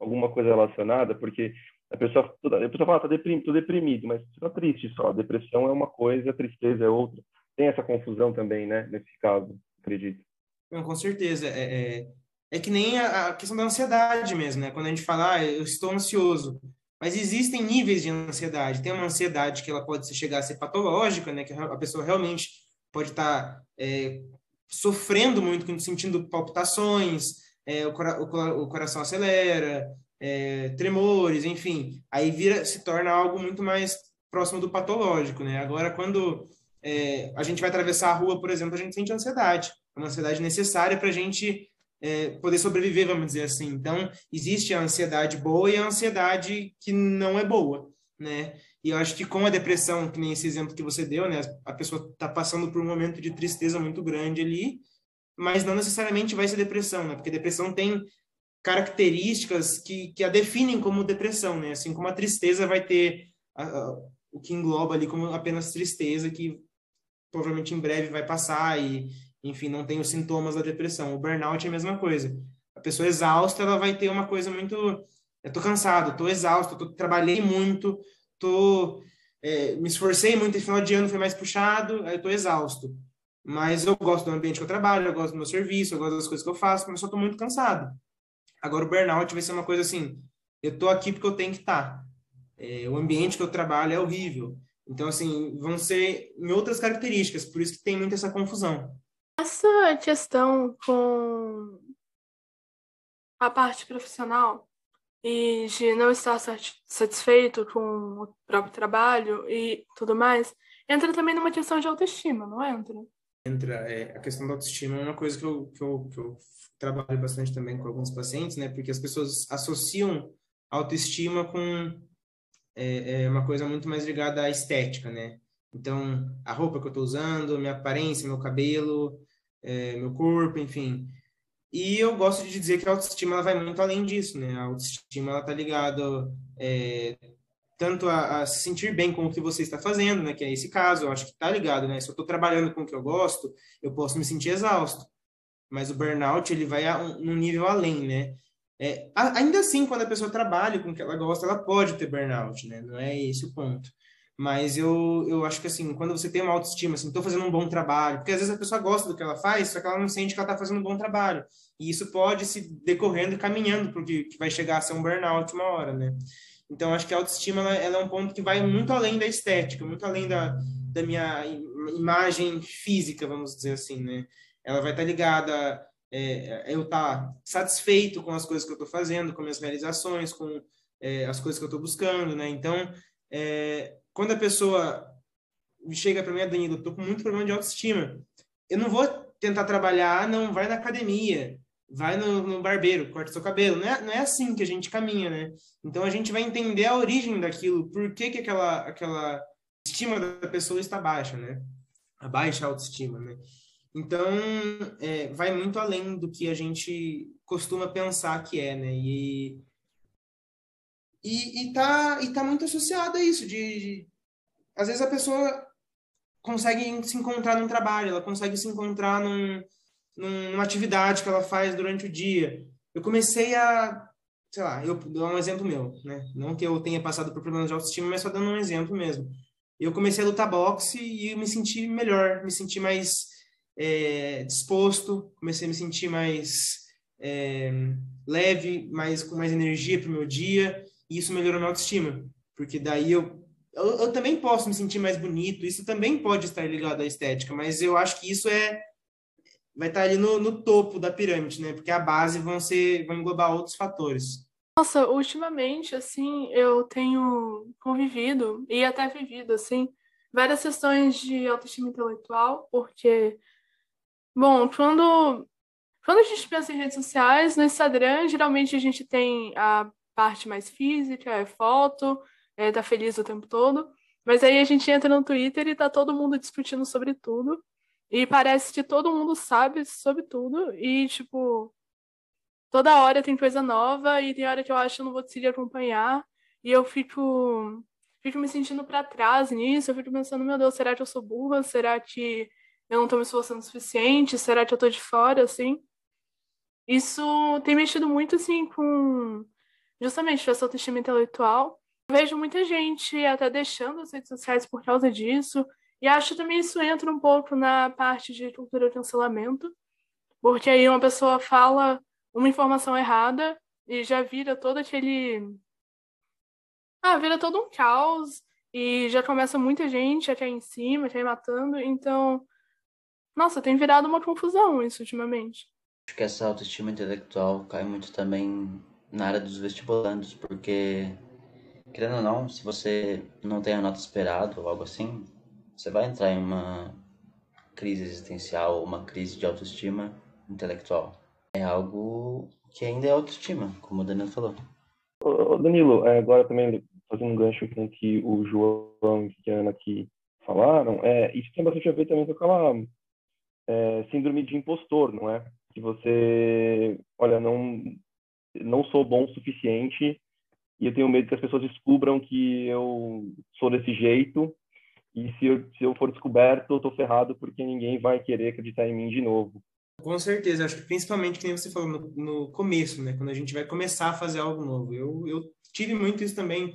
alguma coisa relacionada, porque a pessoa, a pessoa fala, tá deprimido, tô deprimido, mas tá triste só. Depressão é uma coisa, tristeza é outra. Tem essa confusão também, né, nesse caso, acredito. Não, com certeza. É, é, é que nem a, a, questão da ansiedade mesmo, né? Quando a gente fala, ah, eu estou ansioso. Mas existem níveis de ansiedade. Tem uma ansiedade que ela pode chegar a ser patológica, né? Que a pessoa realmente pode estar tá, é, sofrendo muito, sentindo palpitações, é, o, o, coração acelera, é, tremores, enfim, aí vira, se torna algo muito mais próximo do patológico, né? Agora, quando é, a gente vai atravessar a rua, por exemplo, a gente sente ansiedade, é uma ansiedade necessária para a gente é, poder sobreviver, vamos dizer assim. Então, existe a ansiedade boa e a ansiedade que não é boa, né? E eu acho que com a depressão, que nem esse exemplo que você deu, né? A pessoa está passando por um momento de tristeza muito grande ali, mas não necessariamente vai ser depressão, né? Porque depressão tem características que, que a definem como depressão, né? Assim como a tristeza vai ter a, a, o que engloba ali como apenas tristeza, que provavelmente em breve vai passar e, enfim, não tem os sintomas da depressão. O burnout é a mesma coisa. A pessoa exausta, ela vai ter uma coisa muito... Eu tô cansado, tô exausto, tô, trabalhei muito, tô... É, me esforcei muito, final de ano foi mais puxado, aí eu tô exausto. Mas eu gosto do ambiente que eu trabalho, eu gosto do meu serviço, eu gosto das coisas que eu faço, mas só tô muito cansado. Agora, o burnout vai ser uma coisa assim: eu tô aqui porque eu tenho que estar. Tá. É, o ambiente que eu trabalho é horrível. Então, assim, vão ser em outras características, por isso que tem muita essa confusão. Essa questão com a parte profissional e de não estar satisfeito com o próprio trabalho e tudo mais, entra também numa questão de autoestima, não entra? Entra. É, a questão da autoestima é uma coisa que eu, que eu, que eu trabalho bastante também com alguns pacientes, né? Porque as pessoas associam autoestima com é, é uma coisa muito mais ligada à estética, né? Então, a roupa que eu estou usando, minha aparência, meu cabelo, é, meu corpo, enfim. E eu gosto de dizer que a autoestima ela vai muito além disso, né? A autoestima ela tá ligada é, tanto a, a, se sentir bem com o que você está fazendo, né? Que é esse caso, eu acho que tá ligado, né? Se eu estou trabalhando com o que eu gosto, eu posso me sentir exausto mas o burnout ele vai a um, um nível além, né? É, ainda assim, quando a pessoa trabalha com o que ela gosta, ela pode ter burnout, né? Não é esse o ponto. Mas eu, eu acho que, assim, quando você tem uma autoestima, assim, estou fazendo um bom trabalho, porque às vezes a pessoa gosta do que ela faz, só que ela não sente que ela está fazendo um bom trabalho. E isso pode se decorrendo e caminhando o que, vai chegar a ser um burnout uma hora, né? Então, acho que a autoestima ela, ela é um ponto que vai muito além da estética, muito além da, da minha imagem física, vamos dizer assim, né? Ela vai estar ligada é, eu estar satisfeito com as coisas que eu estou fazendo, com minhas realizações, com é, as coisas que eu estou buscando, né? Então, é, quando a pessoa chega para mim, Danilo, eu tô com muito problema de autoestima, eu não vou tentar trabalhar, não, vai na academia, vai no, no barbeiro, corta seu cabelo. Não é, não é assim que a gente caminha, né? Então a gente vai entender a origem daquilo, por que, que aquela, aquela estima da pessoa está baixa, né? A baixa autoestima, né? Então, é, vai muito além do que a gente costuma pensar que é, né? E, e, e, tá, e tá muito associado a isso, de, de às vezes a pessoa consegue se encontrar num trabalho, ela consegue se encontrar num, numa atividade que ela faz durante o dia. Eu comecei a, sei lá, eu dou um exemplo meu, né? Não que eu tenha passado por problemas de autoestima, mas só dando um exemplo mesmo. Eu comecei a lutar boxe e me senti melhor, me senti mais é, disposto, comecei a me sentir mais é, leve, mais com mais energia para o meu dia, e isso melhorou minha autoestima, porque daí eu, eu, eu também posso me sentir mais bonito, isso também pode estar ligado à estética, mas eu acho que isso é vai estar ali no, no topo da pirâmide, né? Porque a base vão ser, vão englobar outros fatores. Nossa, ultimamente, assim, eu tenho convivido e até vivido, assim, várias sessões de autoestima intelectual, porque, bom, quando, quando a gente pensa em redes sociais, no Instagram, geralmente a gente tem a parte mais física, é foto, é, tá feliz o tempo todo, mas aí a gente entra no Twitter e tá todo mundo discutindo sobre tudo, e parece que todo mundo sabe sobre tudo. E, tipo, toda hora tem coisa nova e tem hora que eu acho que eu não vou conseguir acompanhar. E eu fico, fico me sentindo para trás nisso. Eu fico pensando, meu Deus, será que eu sou burra? Será que eu não tô me esforçando o suficiente? Será que eu tô de fora, assim? Isso tem mexido muito, assim, com justamente essa autoestima intelectual. Vejo muita gente até deixando as redes sociais por causa disso. E acho também isso entra um pouco na parte de cultura de cancelamento, porque aí uma pessoa fala uma informação errada e já vira todo aquele. Ah, vira todo um caos e já começa muita gente a cair em cima, a cair matando. Então, nossa, tem virado uma confusão isso ultimamente. Acho que essa autoestima intelectual cai muito também na área dos vestibulandos, porque, querendo ou não, se você não tem a nota esperada ou algo assim, você vai entrar em uma crise existencial, uma crise de autoestima intelectual. É algo que ainda é autoestima, como o Danilo falou. Ô, Danilo, é, agora também fazendo um gancho com o que o João e a Ana aqui falaram, é, isso tem bastante a ver também com aquela é, síndrome de impostor, não é? Que você, olha, não, não sou bom o suficiente e eu tenho medo que as pessoas descubram que eu sou desse jeito e se eu, se eu for descoberto, eu tô ferrado porque ninguém vai querer acreditar em mim de novo. Com certeza, acho que principalmente, que nem você falou no, no começo, né? Quando a gente vai começar a fazer algo novo. Eu, eu tive muito isso também.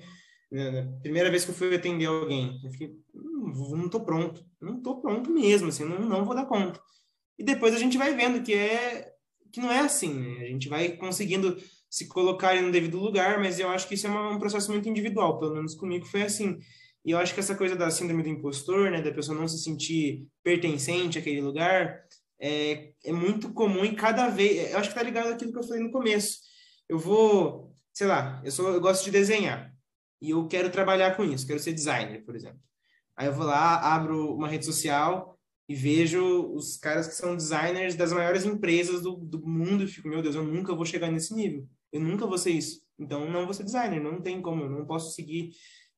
Né? Primeira vez que eu fui atender alguém, eu fiquei, não, não tô pronto. Não tô pronto mesmo, assim, não, não vou dar conta. E depois a gente vai vendo que é que não é assim, né? A gente vai conseguindo se colocar no devido lugar, mas eu acho que isso é uma, um processo muito individual, pelo menos comigo foi assim. E eu acho que essa coisa da síndrome do impostor, né, da pessoa não se sentir pertencente àquele lugar, é, é muito comum e cada vez. Eu acho que tá ligado àquilo que eu falei no começo. Eu vou, sei lá, eu, sou, eu gosto de desenhar e eu quero trabalhar com isso, quero ser designer, por exemplo. Aí eu vou lá, abro uma rede social e vejo os caras que são designers das maiores empresas do, do mundo e fico, meu Deus, eu nunca vou chegar nesse nível. Eu nunca vou ser isso. Então, não vou ser designer, não tem como, eu não posso seguir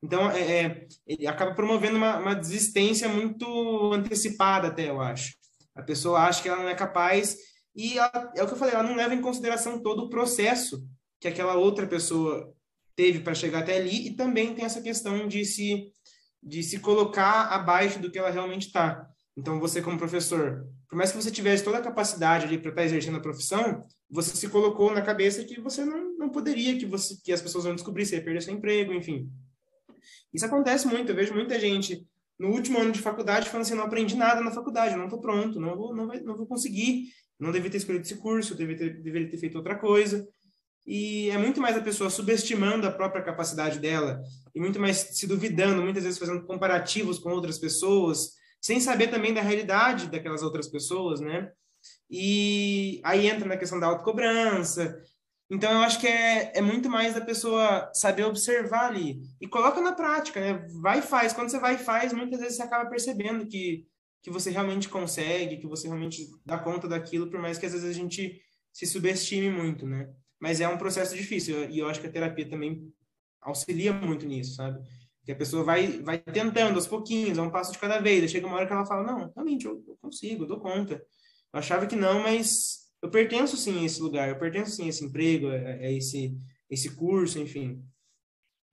então, é, é, ele acaba promovendo uma, uma desistência muito antecipada, até, eu acho. A pessoa acha que ela não é capaz, e ela, é o que eu falei, ela não leva em consideração todo o processo que aquela outra pessoa teve para chegar até ali, e também tem essa questão de se, de se colocar abaixo do que ela realmente está. Então, você, como professor, por mais que você tivesse toda a capacidade ali para estar tá exercendo a profissão, você se colocou na cabeça que você não, não poderia, que, você, que as pessoas vão descobrir, você ia perder seu emprego, enfim. Isso acontece muito, eu vejo muita gente no último ano de faculdade falando assim, não aprendi nada na faculdade, não estou pronto, não vou, não, vai, não vou conseguir, não devia ter escolhido esse curso, deveria ter, deveria ter feito outra coisa. e é muito mais a pessoa subestimando a própria capacidade dela e muito mais se duvidando, muitas vezes fazendo comparativos com outras pessoas, sem saber também da realidade daquelas outras pessoas, né? E aí entra na questão da autocobrança. Então, eu acho que é, é muito mais da pessoa saber observar ali e coloca na prática, né? Vai e faz. Quando você vai e faz, muitas vezes você acaba percebendo que, que você realmente consegue, que você realmente dá conta daquilo, por mais que às vezes a gente se subestime muito, né? Mas é um processo difícil e eu acho que a terapia também auxilia muito nisso, sabe? Que a pessoa vai, vai tentando aos pouquinhos, a um passo de cada vez. Chega uma hora que ela fala: Não, realmente, eu, eu consigo, eu dou conta. Eu achava que não, mas eu pertenço sim a esse lugar, eu pertenço sim a esse emprego, a, a esse, esse curso, enfim.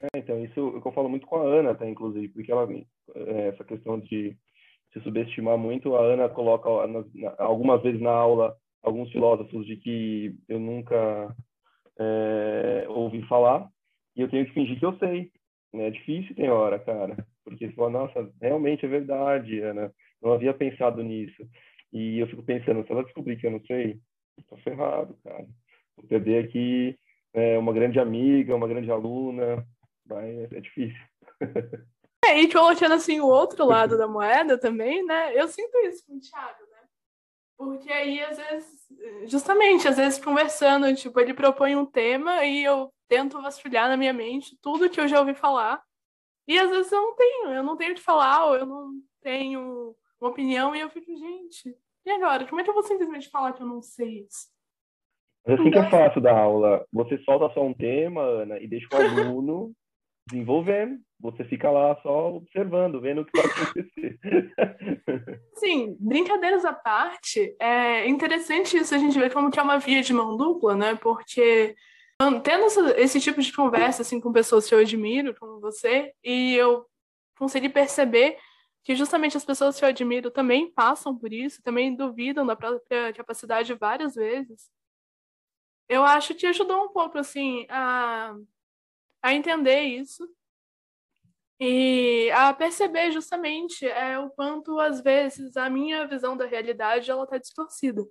É, então, isso é que eu falo muito com a Ana, até, inclusive, porque ela, é, essa questão de se subestimar muito, a Ana coloca algumas vezes na aula alguns filósofos de que eu nunca é, ouvi falar, e eu tenho que fingir que eu sei. Né? É difícil tem hora, cara, porque você fala, nossa, realmente é verdade, Ana, não havia pensado nisso. E eu fico pensando, se ela descobrir que eu não sei, tô ferrado, cara. Vou perder aqui é, uma grande amiga, uma grande aluna, vai, é difícil. É, e colocando assim o outro lado da moeda também, né? Eu sinto isso com o Thiago, né? Porque aí, às vezes, justamente, às vezes conversando, tipo, ele propõe um tema e eu tento vasculhar na minha mente tudo que eu já ouvi falar. E às vezes eu não tenho, eu não tenho o que falar, ou eu não tenho uma opinião, e eu fico, gente, e agora? Como é que eu vou simplesmente falar que eu não sei isso? Mas assim que é fácil da aula. Você solta só um tema, Ana, e deixa o aluno desenvolvendo. Você fica lá só observando, vendo o que vai acontecer. Sim, brincadeiras à parte, é interessante isso a gente ver como que é uma via de mão dupla, né? Porque tendo esse tipo de conversa assim com pessoas que eu admiro, como você, e eu consegui perceber que justamente as pessoas que eu admiro também passam por isso, também duvidam da própria capacidade várias vezes. Eu acho que ajudou um pouco assim a, a entender isso e a perceber justamente é, o quanto às vezes a minha visão da realidade ela está distorcida.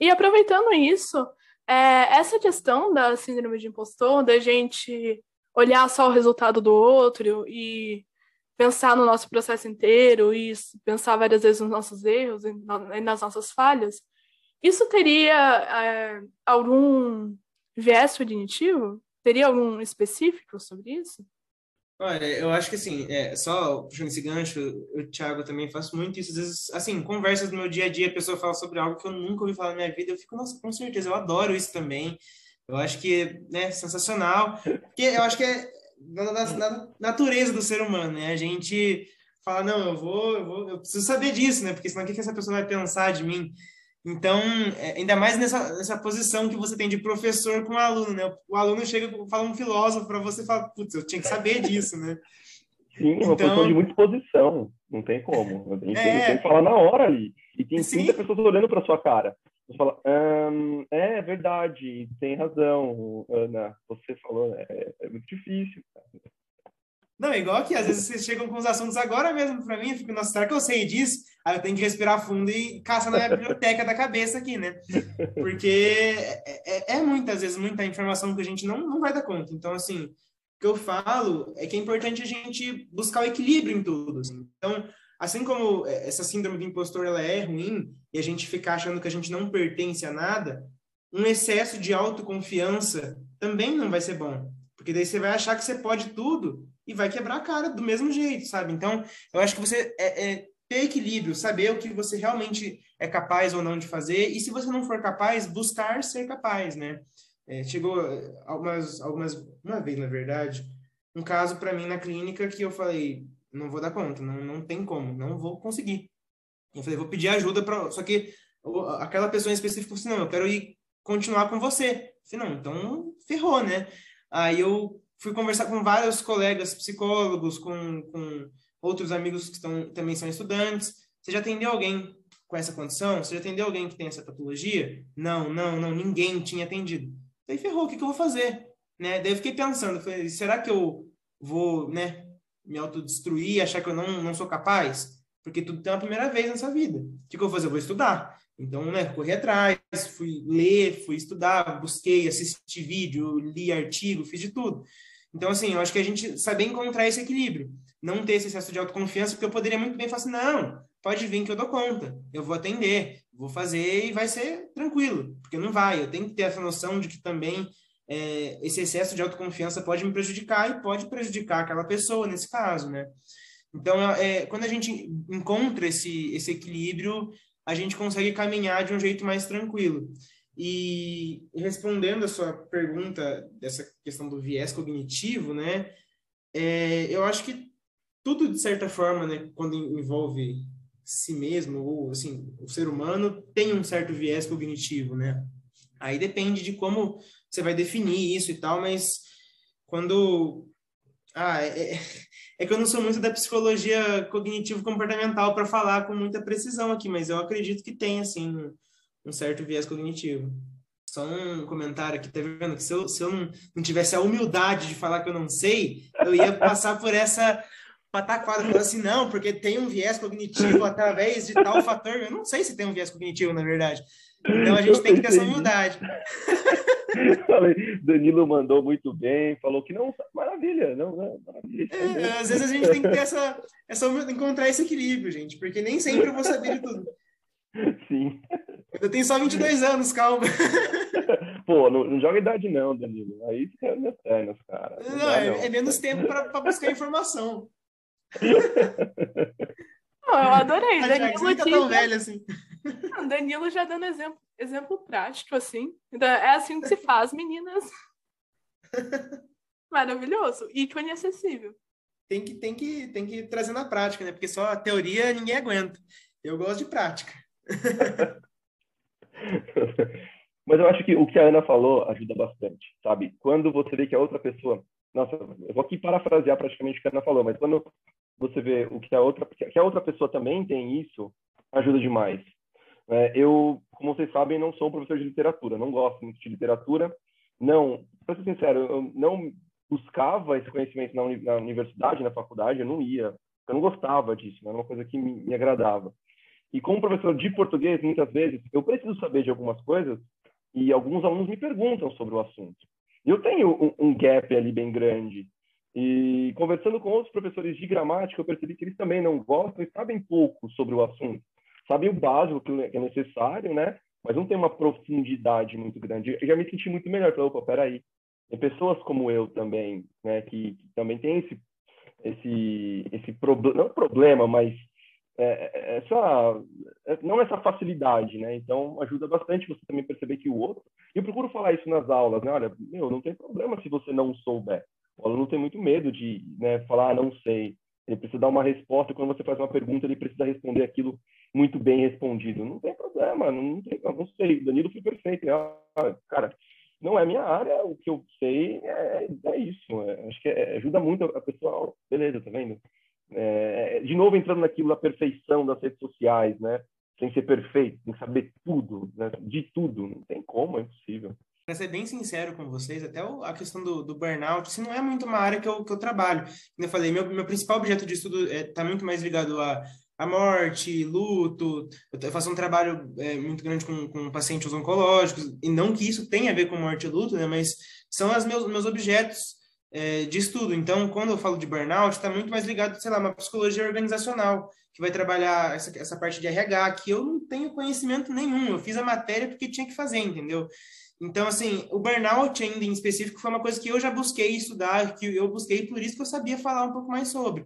E aproveitando isso, é, essa questão da síndrome de impostor, da gente olhar só o resultado do outro e pensar no nosso processo inteiro e pensar várias vezes nos nossos erros e nas nossas falhas, isso teria é, algum viés cognitivo? Teria algum específico sobre isso? Olha, eu acho que assim, é, só puxando esse gancho, eu, Thiago, também faço muito isso. Às vezes, assim, conversas no meu dia a dia, a pessoa fala sobre algo que eu nunca ouvi falar na minha vida, eu fico, nossa, com certeza, eu adoro isso também. Eu acho que né, é sensacional. Porque eu acho que é, na, natureza do ser humano, né? A gente fala, não, eu vou, eu vou, eu preciso saber disso, né? Porque senão o que, que essa pessoa vai pensar de mim? Então, é, ainda mais nessa, nessa posição que você tem de professor com o aluno, né? O aluno chega e fala um filósofo para você e fala, putz, eu tinha que saber disso, né? Sim, uma então... posição de muita exposição, não tem como. A gente é... tem que falar na hora ali. E tem Sim. 30 pessoas olhando para sua cara. Você fala, hum, é verdade, tem razão, Ana, você falou, é, é muito difícil. Não, igual aqui, às vezes vocês chegam com os assuntos agora mesmo para mim, eu fico, nossa, será que eu sei disso? Aí eu tenho que respirar fundo e caçar na minha biblioteca da cabeça aqui, né? Porque é, é, é, muitas vezes muita informação que a gente não, não vai dar conta. Então, assim, o que eu falo é que é importante a gente buscar o equilíbrio em tudo. Assim. Então, assim como essa síndrome do impostor ela é ruim e a gente ficar achando que a gente não pertence a nada, um excesso de autoconfiança também não vai ser bom. Porque daí você vai achar que você pode tudo e vai quebrar a cara do mesmo jeito, sabe? Então, eu acho que você é, é ter equilíbrio, saber o que você realmente é capaz ou não de fazer, e se você não for capaz, buscar ser capaz, né? É, chegou algumas, algumas, uma vez, na verdade, um caso para mim na clínica que eu falei, não vou dar conta, não, não tem como, não vou conseguir. Eu falei, vou pedir ajuda para. Só que aquela pessoa em específico falou assim: não, eu quero ir continuar com você. Eu falei, não, então ferrou, né? Aí eu fui conversar com vários colegas psicólogos, com, com outros amigos que também são estudantes. Você já atendeu alguém com essa condição? Você já atendeu alguém que tem essa patologia? Não, não, não, ninguém tinha atendido. Daí ferrou, o que, que eu vou fazer? Né? Daí eu fiquei pensando, falei, será que eu vou né, me autodestruir, achar que eu não, não sou capaz? Porque tudo tem uma primeira vez nessa vida. O que, que eu vou fazer? Eu vou estudar. Então, né, corri atrás, fui ler, fui estudar, busquei, assisti vídeo, li artigo, fiz de tudo. Então, assim, eu acho que a gente saber encontrar esse equilíbrio, não ter esse excesso de autoconfiança, porque eu poderia muito bem falar assim, não, pode vir que eu dou conta, eu vou atender, vou fazer e vai ser tranquilo, porque não vai, eu tenho que ter essa noção de que também é, esse excesso de autoconfiança pode me prejudicar e pode prejudicar aquela pessoa, nesse caso, né? Então, é, quando a gente encontra esse, esse equilíbrio, a gente consegue caminhar de um jeito mais tranquilo. E respondendo a sua pergunta dessa questão do viés cognitivo, né, é, eu acho que tudo de certa forma, né, quando envolve si mesmo ou assim o ser humano tem um certo viés cognitivo, né? Aí depende de como você vai definir isso e tal, mas quando ah, é, é, que eu não sou muito da psicologia cognitivo-comportamental para falar com muita precisão aqui, mas eu acredito que tem, assim, um certo viés cognitivo. Só um comentário aqui, tá vendo? Que se eu, se eu não, não tivesse a humildade de falar que eu não sei, eu ia passar por essa pataquada, falando assim, não, porque tem um viés cognitivo através de tal fator. Eu não sei se tem um viés cognitivo, na verdade. Então a gente tem que ter essa humildade. Danilo mandou muito bem, falou que não, maravilha, não, não maravilha. É, às vezes a gente tem que ter essa, essa encontrar esse equilíbrio, gente, porque nem sempre eu vou saber de tudo. Sim. Eu tenho só 22 anos, calma. Pô, não, não joga idade não, Danilo. Aí fica nas pernas, cara. Não, não, é, não. é, menos tempo para buscar informação. eu adorei. Danilo tá tão velho assim. Danilo já dando exemplo, exemplo prático, assim. É assim que se faz, meninas. Maravilhoso. Ícone acessível. Tem que, tem, que, tem que trazer na prática, né? Porque só a teoria ninguém aguenta. Eu gosto de prática. Mas eu acho que o que a Ana falou ajuda bastante, sabe? Quando você vê que a outra pessoa. Nossa, eu vou aqui parafrasear praticamente o que a Ana falou, mas quando você vê o que a outra, que a outra pessoa também tem isso, ajuda demais. É, eu, como vocês sabem, não sou professor de literatura, não gosto muito de literatura. Não, para ser sincero, eu não buscava esse conhecimento na, uni na, universidade, na faculdade, eu não ia. Eu não gostava disso, não era uma coisa que me, me agradava. E como professor de português, muitas vezes, eu preciso saber de algumas coisas e alguns alunos me perguntam sobre o assunto. E eu tenho um, um gap ali bem grande. E conversando com outros professores de gramática, eu percebi que eles também não gostam e sabem pouco sobre o assunto sabem o básico que é necessário, né? Mas não tem uma profundidade muito grande. Eu já me senti muito melhor. Falei, opa, peraí. Tem pessoas como eu também, né? Que, que também tem esse, esse, esse problema, não problema, mas é, é, essa, é, não essa facilidade, né? Então, ajuda bastante você também perceber que o outro... E eu procuro falar isso nas aulas, né? Olha, meu, não tem problema se você não souber. O aluno tem muito medo de né, falar, ah, não sei. Ele precisa dar uma resposta. Quando você faz uma pergunta, ele precisa responder aquilo muito bem respondido. Não tem problema, não, tem, não sei. Danilo foi perfeito. Ah, cara, não é minha área, o que eu sei é, é isso. É, acho que é, ajuda muito a pessoa. Beleza, tá vendo? É, de novo, entrando naquilo da perfeição das redes sociais, né? Sem ser perfeito, sem saber tudo, né? de tudo. Não tem como, é impossível. Para ser bem sincero com vocês, até a questão do, do burnout, assim, não é muito uma área que eu, que eu trabalho. Como eu falei, meu, meu principal objeto de estudo está é, tá muito mais ligado a, a morte, luto. Eu faço um trabalho é, muito grande com, com pacientes oncológicos, e não que isso tenha a ver com morte e luto, né, mas são os meus, meus objetos é, de estudo. Então, quando eu falo de burnout, está muito mais ligado, sei lá, uma psicologia organizacional, que vai trabalhar essa, essa parte de RH, que eu não tenho conhecimento nenhum. Eu fiz a matéria porque tinha que fazer, entendeu? Então, assim, o burnout ainda em específico foi uma coisa que eu já busquei estudar, que eu busquei, por isso que eu sabia falar um pouco mais sobre.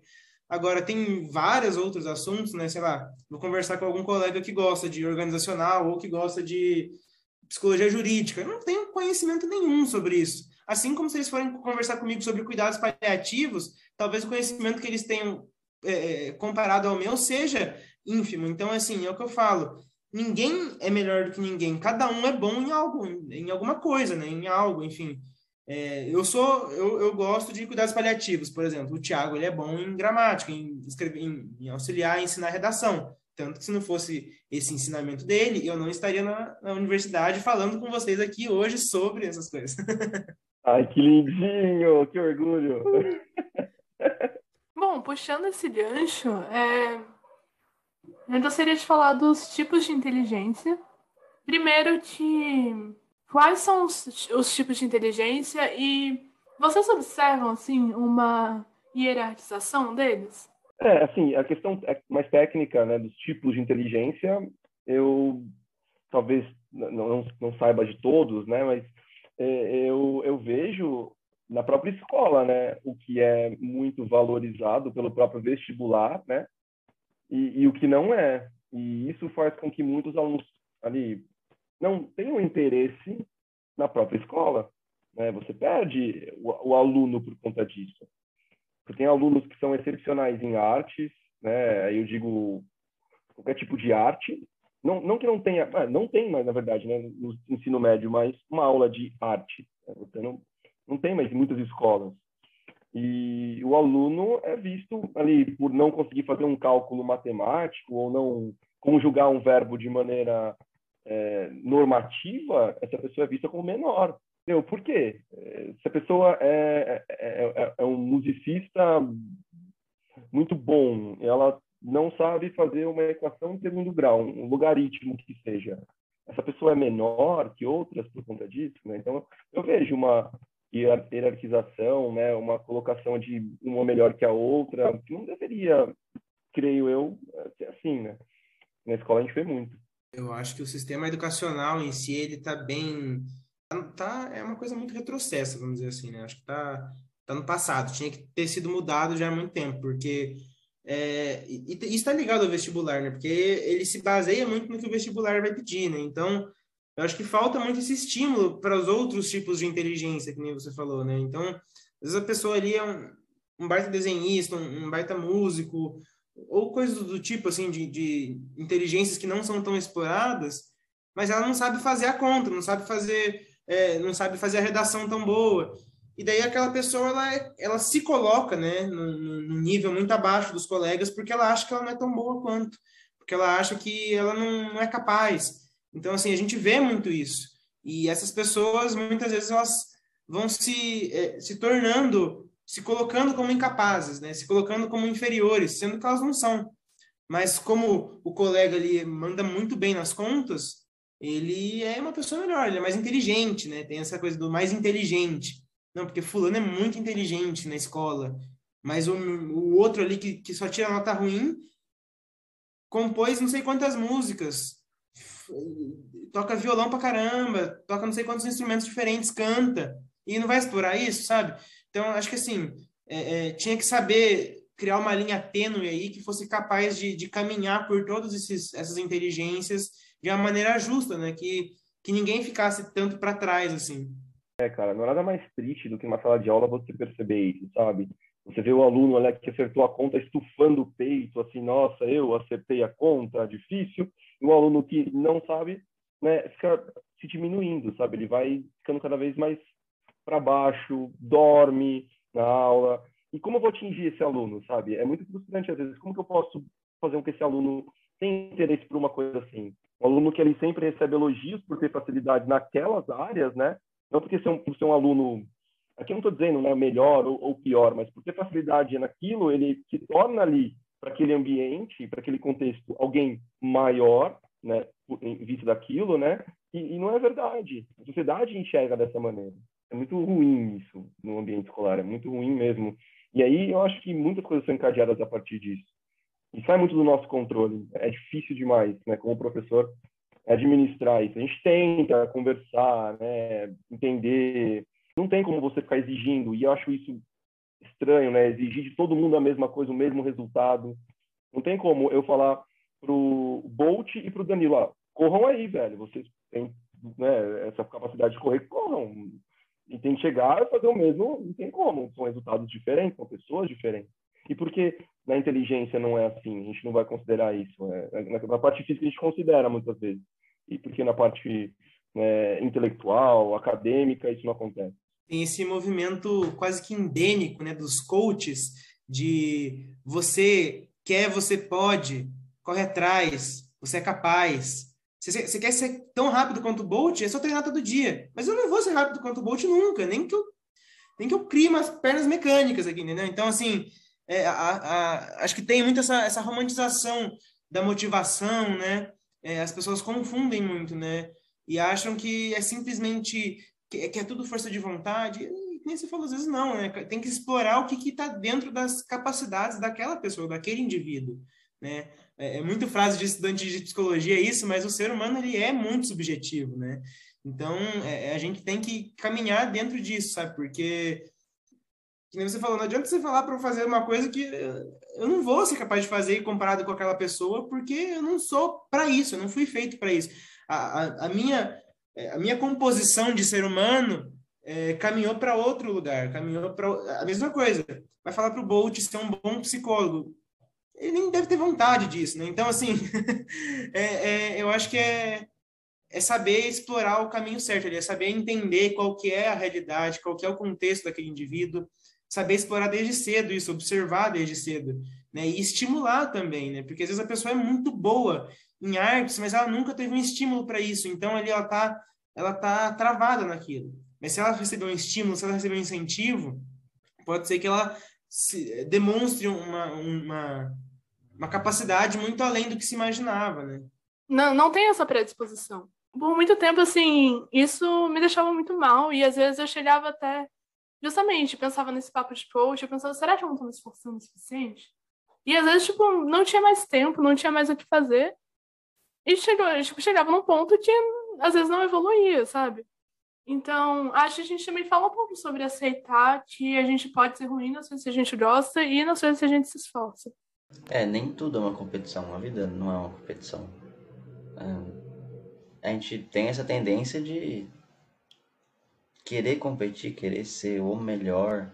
Agora, tem vários outros assuntos, né? Sei lá, vou conversar com algum colega que gosta de organizacional ou que gosta de psicologia jurídica. Eu não tenho conhecimento nenhum sobre isso. Assim como se eles forem conversar comigo sobre cuidados paliativos, talvez o conhecimento que eles tenham é, é comparado ao meu seja ínfimo. Então, assim, é o que eu falo ninguém é melhor do que ninguém. Cada um é bom em algo, em alguma coisa, né? Em algo, enfim. É, eu sou, eu, eu gosto de cuidados paliativos, por exemplo. O Tiago ele é bom em gramática, em escrever, em, em auxiliar, em ensinar redação. Tanto que se não fosse esse ensinamento dele, eu não estaria na, na universidade falando com vocês aqui hoje sobre essas coisas. Ai, que lindinho, que orgulho. Bom, puxando esse gancho, é, Eu gostaria de falar dos tipos de inteligência. Primeiro, de quais são os, os tipos de inteligência e vocês observam assim uma hierarquização deles? É, assim, a questão é mais técnica, né, dos tipos de inteligência, eu talvez não, não, saiba de todos, né, mas é, eu, eu vejo na própria escola, né, o que é muito valorizado pelo próprio vestibular, né, e, e o que não é. E isso faz com que muitos alunos ali não tenham interesse na própria escola. Né? Você perde o, o aluno por conta disso. Você tem alunos que são excepcionais em artes, né? Eu digo qualquer tipo de arte. Não, não que não tenha, ah, não tem mais, na verdade, né, no ensino médio, mas uma aula de arte. Você não, não tem mais em muitas escolas. E o aluno é visto ali por não conseguir fazer um cálculo matemático ou não conjugar um verbo de maneira é, normativa, essa pessoa é vista como menor. Meu, por quê? É, se a pessoa é, é, é, é um musicista muito bom, ela não sabe fazer uma equação em segundo grau, um logaritmo que seja. Essa pessoa é menor que outras por conta disso, né? Então, eu vejo uma hierarquização, né? Uma colocação de uma melhor que a outra, que não deveria, creio eu, ser assim, né? Na escola a gente vê muito. Eu acho que o sistema educacional em si, ele está bem tá, é uma coisa muito retrocessa, vamos dizer assim, né? Acho que tá, tá no passado, tinha que ter sido mudado já há muito tempo, porque é, e, e está ligado ao vestibular, né? Porque ele se baseia muito no que o vestibular vai pedir, né? Então, eu acho que falta muito esse estímulo para os outros tipos de inteligência, que nem você falou, né? Então, às vezes a pessoa ali é um, um baita desenhista, um, um baita músico, ou coisas do, tipo, assim, de, de inteligências que não são tão exploradas, mas ela não sabe fazer a conta, não sabe fazer é, não sabe fazer a redação tão boa. E daí aquela pessoa, ela, é, ela se coloca, né, num, nível muito abaixo dos colegas, porque ela acha que ela não é tão boa quanto, porque ela acha que ela não, não é capaz. Então, assim, a gente vê muito isso. E essas pessoas, muitas vezes, elas vão se, é, se tornando, se colocando como incapazes, né, se colocando como inferiores, sendo que elas não são. Mas como o colega ali manda muito bem nas contas, ele é uma pessoa melhor, ele é mais inteligente, né? Tem essa coisa do mais inteligente. Não, porque fulano é muito inteligente na escola, mas o, o outro ali que, que só tira nota ruim compôs não sei quantas músicas, toca violão pra caramba, toca não sei quantos instrumentos diferentes, canta, e não vai explorar isso, sabe? Então, acho que assim, é, é, tinha que saber criar uma linha tênue aí que fosse capaz de, de caminhar por todas essas inteligências de uma maneira justa, né? Que, que ninguém ficasse tanto para trás, assim. É, cara, não é nada mais triste do que uma sala de aula você perceber isso, sabe? Você vê o aluno olha, que acertou a conta estufando o peito, assim, nossa, eu acertei a conta, difícil. E o aluno que não sabe, né, fica se diminuindo, sabe? Ele vai ficando cada vez mais para baixo, dorme na aula. E como eu vou atingir esse aluno, sabe? É muito frustrante às vezes. Como que eu posso fazer com que esse aluno tenha interesse por uma coisa assim? Um aluno que ele sempre recebe elogios por ter facilidade naquelas áreas, né? Não porque ser um, por ser um aluno, aqui eu não estou dizendo né, melhor ou, ou, pior, mas por ter facilidade naquilo, ele se torna ali, para aquele ambiente, para aquele contexto, alguém maior, né, em vista daquilo, né? E, e, não é verdade. A sociedade enxerga dessa maneira. É muito ruim isso no ambiente escolar, é muito ruim mesmo. E aí eu acho que muitas coisas são encadeadas a partir disso e sai muito do nosso controle. É difícil demais, né, como professor, administrar isso. A gente tenta conversar, né, entender. Não tem como você ficar exigindo, e eu acho isso estranho, né, exigir de todo mundo a mesma coisa, o mesmo resultado. Não tem como eu falar pro Bolt e pro Danilo, ah, corram aí, velho, vocês têm né, essa capacidade de correr, corram. E tem que chegar e fazer o mesmo, não tem como, são resultados diferentes, são pessoas diferentes. E por que na inteligência não é assim? A gente não vai considerar isso. É, é, na, na parte física a gente considera muitas vezes. E porque na parte né, intelectual, acadêmica, isso não acontece. Tem esse movimento quase que endêmico né, dos coaches de você quer, você pode, corre atrás, você é capaz. Você, você quer ser tão rápido quanto o Bolt, é só treinar todo dia. Mas eu não vou ser rápido quanto o Bolt nunca, nem que eu, nem que eu crie umas pernas mecânicas aqui, entendeu? Então, assim, é, a, a, acho que tem muito essa, essa romantização da motivação, né? É, as pessoas confundem muito, né? E acham que é simplesmente que, que é tudo força de vontade. E, nem se falou às vezes não, né? Tem que explorar o que está dentro das capacidades daquela pessoa, daquele indivíduo, né? É, é muito frase de estudante de psicologia isso, mas o ser humano ele é muito subjetivo, né? Então é, é a gente tem que caminhar dentro disso, sabe? Porque que nem você falou, não adianta você falar para fazer uma coisa que eu não vou ser capaz de fazer comparado com aquela pessoa, porque eu não sou para isso, eu não fui feito para isso. A, a, a, minha, a minha composição de ser humano é, caminhou para outro lugar, caminhou para a mesma coisa. Vai falar para o Bolt ser um bom psicólogo. Ele nem deve ter vontade disso, né? Então, assim, é, é, eu acho que é, é saber explorar o caminho certo, é saber entender qual que é a realidade, qual que é o contexto daquele indivíduo, saber explorar desde cedo isso, observar desde cedo, né? E estimular também, né? Porque às vezes a pessoa é muito boa em artes, mas ela nunca teve um estímulo para isso, então ali ela tá ela tá travada naquilo. Mas se ela receber um estímulo, se ela receber um incentivo, pode ser que ela demonstre uma, uma, uma capacidade muito além do que se imaginava, né? Não, não tem essa predisposição. Por muito tempo, assim, isso me deixava muito mal e às vezes eu chegava até justamente pensava nesse papo de coach, eu pensava, será que eu não estou me esforçando o suficiente? E às vezes, tipo, não tinha mais tempo, não tinha mais o que fazer. E chegou, tipo, chegava num ponto que às vezes não evoluía, sabe? Então, acho que a gente também fala um pouco sobre aceitar que a gente pode ser ruim nas coisas que a gente gosta e nas coisas que a gente se esforça. É, nem tudo é uma competição. A vida não é uma competição. É, a gente tem essa tendência de querer competir, querer ser o melhor,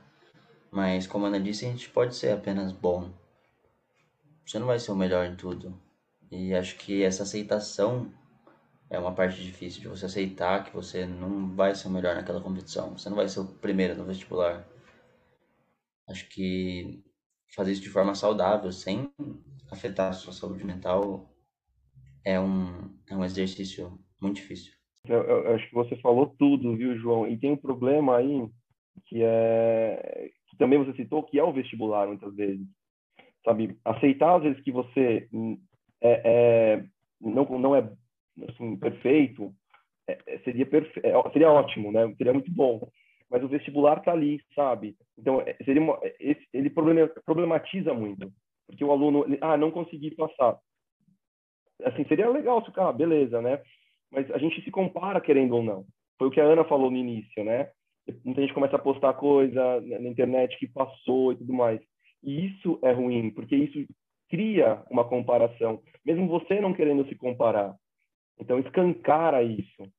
mas como a Ana disse, a gente pode ser apenas bom. Você não vai ser o melhor em tudo. E acho que essa aceitação é uma parte difícil de você aceitar que você não vai ser o melhor naquela competição. Você não vai ser o primeiro no vestibular. Acho que fazer isso de forma saudável, sem afetar a sua saúde mental, é um, é um exercício muito difícil. Eu, eu, acho que você falou tudo, viu, João? E tem um problema aí que é que também você citou, que é o vestibular muitas vezes, sabe? Aceitar às vezes que você é, é não não é assim, perfeito é, é seria perfe... É, seria ótimo, né? Seria muito bom. Mas o vestibular tá ali, sabe? Então seria uma, ele problematiza muito, porque o aluno ah não consegui passar. Assim seria legal se o cara, beleza, né? mas a gente se compara querendo ou não. Foi o que a Ana falou no início, né? Muita gente começa a postar coisa na internet que passou e tudo mais. E isso é ruim, porque isso cria uma comparação, mesmo você não querendo se comparar. Então, escancara isso.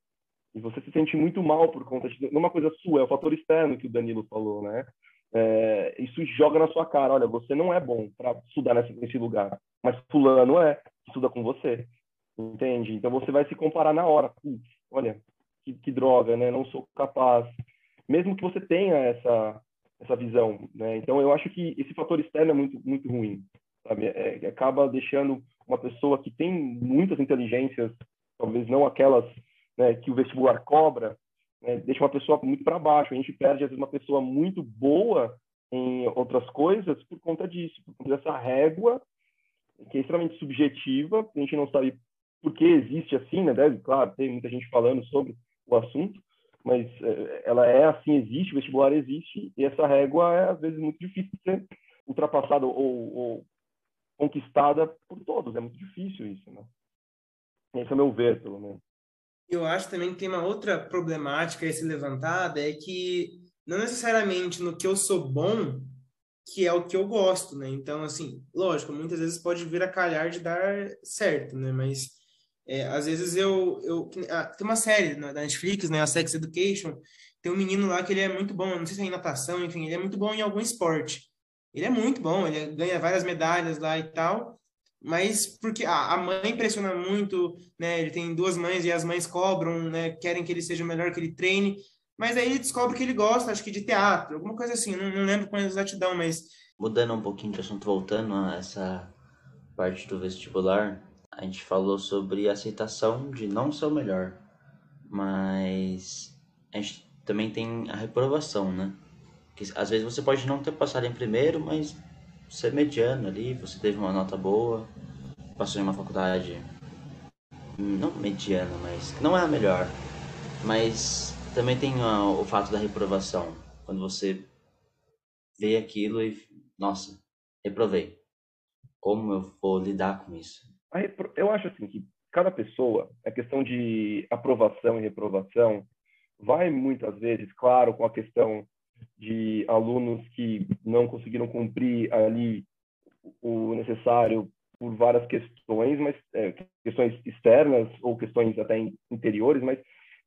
E você se sente muito mal por conta de uma coisa sua, é o fator externo que o Danilo falou, né? É, isso joga na sua cara, olha, você não é bom para estudar nesse, nesse lugar, mas fulano é, estuda com você. Entende? Então você vai se comparar na hora. Olha, que, que, droga, né? Não sou capaz. Mesmo que você tenha essa essa visão, né? Então eu acho que esse fator externo é muito muito ruim, sabe? É, é acaba deixando uma pessoa que tem muitas inteligências, talvez não aquelas né, que o vestibular cobra, né? deixa uma pessoa muito para baixo. A gente perde às vezes uma pessoa muito boa em outras coisas por conta disso, por conta dessa régua que é extremamente subjetiva, a gente não sabe porque existe assim, né? Deve, claro, tem muita gente falando sobre o assunto, mas é, ela é assim, existe, o vestibular existe, e essa régua é, às vezes, muito difícil de ser ultrapassada ou, ou conquistada por todos. É muito difícil isso, né? Esse é o meu ver, pelo menos. Eu acho também que tem uma outra problemática a ser levantada, é que não necessariamente no que eu sou bom, que é o que eu gosto, né? Então, assim, lógico, muitas vezes pode vir a calhar de dar certo, né? Mas é, às vezes eu, eu ah, tem uma série na, da Netflix, né, a Sex Education, tem um menino lá que ele é muito bom, não sei se é em natação, enfim, ele é muito bom em algum esporte. Ele é muito bom, ele ganha várias medalhas lá e tal, mas porque a, mãe pressiona muito, né? Ele tem duas mães e as mães cobram, né? Querem que ele seja melhor, que ele treine. Mas aí ele descobre que ele gosta, acho que de teatro, alguma coisa assim, não, não lembro com exatidão, mas. Mudando um pouquinho de assunto, voltando a essa parte do vestibular, a gente falou sobre a aceitação de não ser o melhor, mas a gente também tem a reprovação, né? Que às vezes você pode não ter passado em primeiro, mas ser mediano ali, você teve uma nota boa. passou em uma faculdade não mediana, mas não é a melhor. Mas também tem o fato da reprovação. Quando você vê aquilo e, nossa, reprovei. Como eu vou lidar com isso? Eu acho assim que cada pessoa, a questão de aprovação e reprovação, vai muitas vezes, claro, com a questão de alunos que não conseguiram cumprir ali o necessário por várias questões, mas é, questões externas ou questões até interiores, mas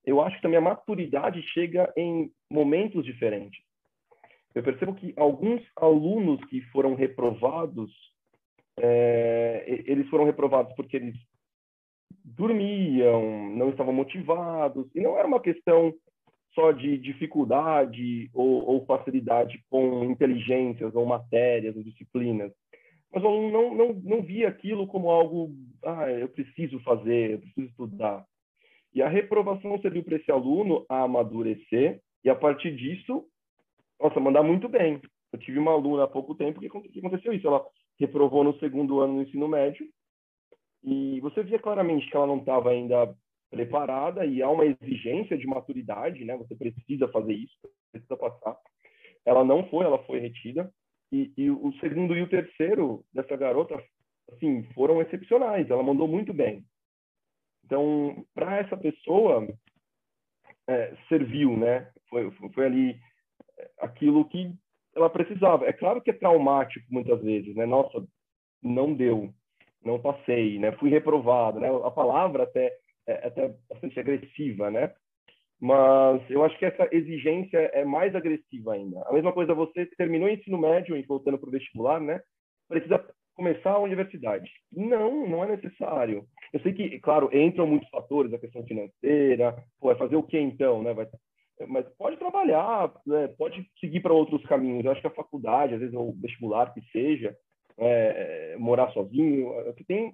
eu acho que também a maturidade chega em momentos diferentes. Eu percebo que alguns alunos que foram reprovados, é, eles foram reprovados porque eles dormiam, não estavam motivados, e não era uma questão só de dificuldade ou, ou facilidade com inteligências ou matérias ou disciplinas, mas aluno não, não, não via aquilo como algo, ah, eu preciso fazer, eu preciso estudar. E a reprovação serviu para esse aluno a amadurecer e, a partir disso, nossa, mandar muito bem. Eu tive uma aluna há pouco tempo que aconteceu isso. Ela reprovou no segundo ano do ensino médio e você via claramente que ela não estava ainda preparada e há uma exigência de maturidade, né? Você precisa fazer isso, precisa passar. Ela não foi, ela foi retida. E, e o segundo e o terceiro dessa garota, assim, foram excepcionais. Ela mandou muito bem. Então, para essa pessoa, é, serviu, né? Foi, foi ali é, aquilo que ela precisava. É claro que é traumático muitas vezes, né? Nossa, não deu, não passei, né? Fui reprovado, né? A palavra até é até bastante agressiva, né? Mas eu acho que essa exigência é mais agressiva ainda. A mesma coisa, você terminou o ensino médio e voltando para o vestibular, né? Precisa começar a universidade. Não, não é necessário. Eu sei que, claro, entram muitos fatores, a questão financeira, pô, vai fazer o que então, né? Vai, mas pode trabalhar, né? pode seguir para outros caminhos. Eu acho que a faculdade, às vezes, ou vestibular que seja, é, morar sozinho, é tem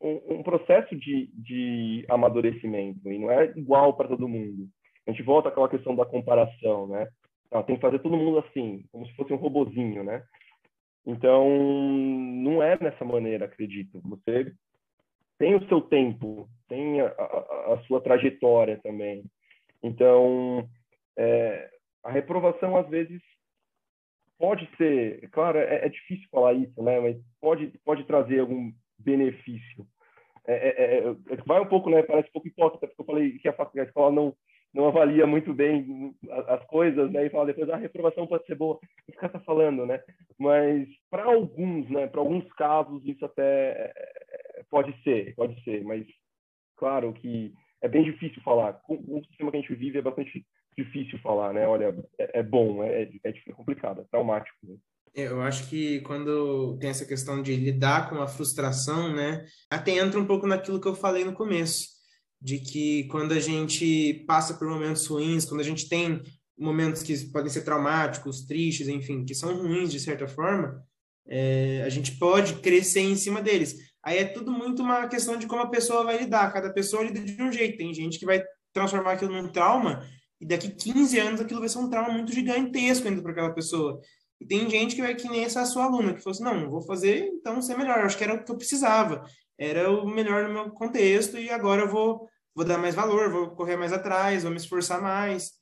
um, um processo de, de amadurecimento e não é igual para todo mundo. A gente volta àquela questão da comparação, né? Não, tem que fazer todo mundo assim, como se fosse um robozinho, né? Então, não é dessa maneira, acredito. Você tem o seu tempo, tem a, a, a sua trajetória também. Então, é, a reprovação, às vezes, pode ser, claro, é, é, difícil falar isso, né? Mas pode, pode trazer algum benefício. É, é, é, é, vai um pouco, né? Parece um pouco hipócrita, porque eu falei que a, a escola não, não avalia muito bem as coisas, né? E fala depois, ah, a reprovação pode ser boa. O que está falando, né? Mas para alguns, né? Para alguns casos, isso até é, pode ser, pode ser. Mas, claro que é bem difícil falar. Com o sistema que a gente vive é bastante difícil falar, né? Olha, é, é bom, é, é, é complicado, é traumático. Né? Eu acho que quando tem essa questão de lidar com a frustração, né, até entra um pouco naquilo que eu falei no começo, de que quando a gente passa por momentos ruins, quando a gente tem momentos que podem ser traumáticos, tristes, enfim, que são ruins de certa forma, é, a gente pode crescer em cima deles. Aí é tudo muito uma questão de como a pessoa vai lidar. Cada pessoa lida de um jeito. Tem gente que vai transformar aquilo num trauma e daqui 15 anos aquilo vai ser um trauma muito gigantesco ainda para aquela pessoa. E tem gente que vai que nem essa sua aluna, que falou assim, não, vou fazer, então ser melhor. Acho que era o que eu precisava. Era o melhor no meu contexto e agora eu vou, vou dar mais valor, vou correr mais atrás, vou me esforçar mais.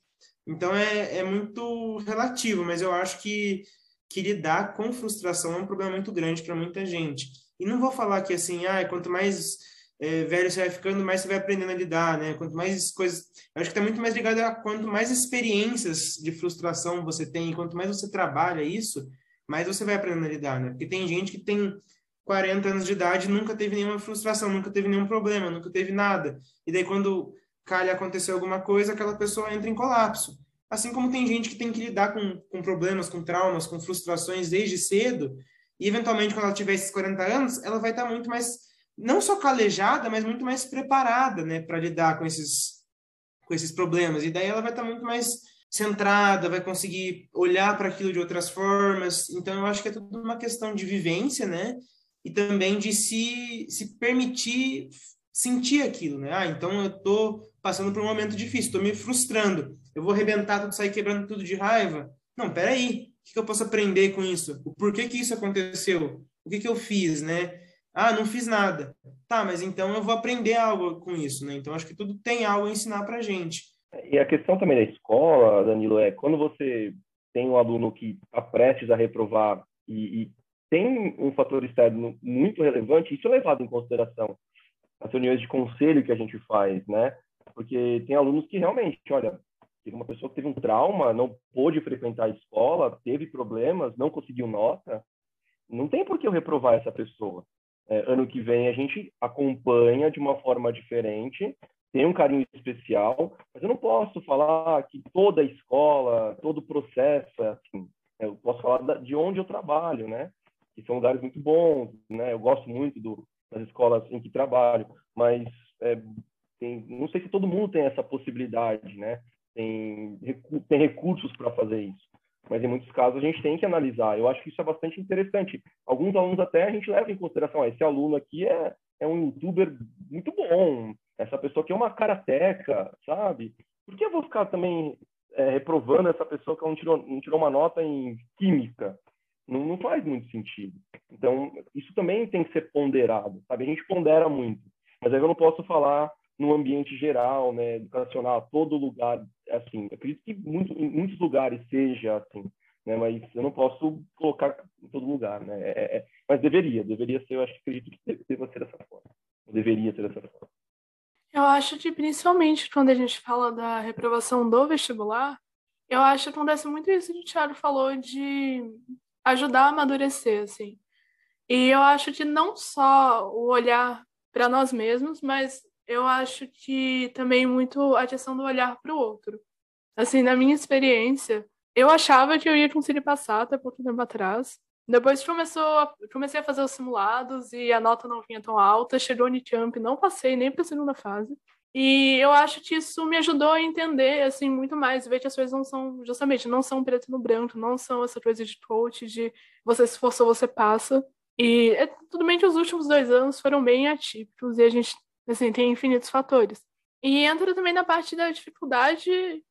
Então é, é muito relativo, mas eu acho que, que lidar com frustração é um problema muito grande para muita gente. E não vou falar que assim, ah, quanto mais é, velho você vai ficando, mais você vai aprendendo a lidar, né? Quanto mais coisas. Eu acho que está muito mais ligado a quanto mais experiências de frustração você tem, quanto mais você trabalha isso, mais você vai aprendendo a lidar, né? Porque tem gente que tem 40 anos de idade nunca teve nenhuma frustração, nunca teve nenhum problema, nunca teve nada. E daí, quando calha acontecer alguma coisa, aquela pessoa entra em colapso. Assim como tem gente que tem que lidar com, com problemas, com traumas, com frustrações desde cedo, e eventualmente, quando ela tiver esses 40 anos, ela vai estar muito mais não só calejada, mas muito mais preparada, né, para lidar com esses com esses problemas. E daí ela vai estar muito mais centrada, vai conseguir olhar para aquilo de outras formas. Então eu acho que é tudo uma questão de vivência, né? E também de se se permitir sentir aquilo, né? Ah, então eu tô passando por um momento difícil, estou me frustrando. Eu vou arrebentar tudo, sair quebrando tudo de raiva? Não, peraí. O que eu posso aprender com isso? O porquê que isso aconteceu? O que que eu fiz, né? Ah, não fiz nada. Tá, mas então eu vou aprender algo com isso, né? Então acho que tudo tem algo a ensinar para gente. E a questão também da escola, Danilo, é quando você tem um aluno que está prestes a reprovar e, e, tem um fator externo muito relevante, isso é levado em consideração nas reuniões de conselho que a gente faz, né? Porque tem alunos que realmente, olha, teve uma pessoa que teve um trauma, não pôde frequentar a escola, teve problemas, não conseguiu nota, não tem por que eu reprovar essa pessoa. É, ano que vem a gente acompanha de uma forma diferente, tem um carinho especial, mas eu não posso falar que toda a escola, todo o processo é assim. Eu posso falar de onde eu trabalho, né? Que são lugares muito bons, né? Eu gosto muito do, das escolas em que trabalho, mas é, tem, não sei se todo mundo tem essa possibilidade, né? Tem, tem recursos para fazer isso mas em muitos casos a gente tem que analisar. Eu acho que isso é bastante interessante. Alguns alunos até a gente leva em consideração, ah, esse aluno aqui é, é um youtuber muito bom, essa pessoa aqui é uma karateca, sabe? Por que eu vou ficar também é, reprovando essa pessoa que não tirou, não tirou uma nota em química? Não, não faz muito sentido. Então, isso também tem que ser ponderado, sabe? A gente pondera muito, mas aí eu não posso falar no ambiente geral, né, educacional, todo lugar, assim, acredito que muito, em muitos lugares seja assim, né, mas eu não posso colocar em todo lugar, né, é, é, mas deveria, deveria ser, eu acho que acredito que deva ser dessa forma, deveria ser dessa forma. Eu acho que principalmente quando a gente fala da reprovação do vestibular, eu acho que acontece muito isso que o Thiago falou de ajudar a amadurecer, assim. E eu acho que não só o olhar para nós mesmos, mas eu acho que também muito a questão do olhar para o outro. Assim, na minha experiência, eu achava que eu ia conseguir passar até pouco tempo atrás. Depois começou, comecei a fazer os simulados e a nota não vinha tão alta. Chegou o Unicamp, não passei nem para a segunda fase. E eu acho que isso me ajudou a entender, assim, muito mais, ver que as coisas não são, justamente, não são preto no branco, não são essa coisa de coach, de você se esforçou, você passa. E é, tudo bem que os últimos dois anos foram bem atípicos e a gente Assim, tem infinitos fatores. E entra também na parte da dificuldade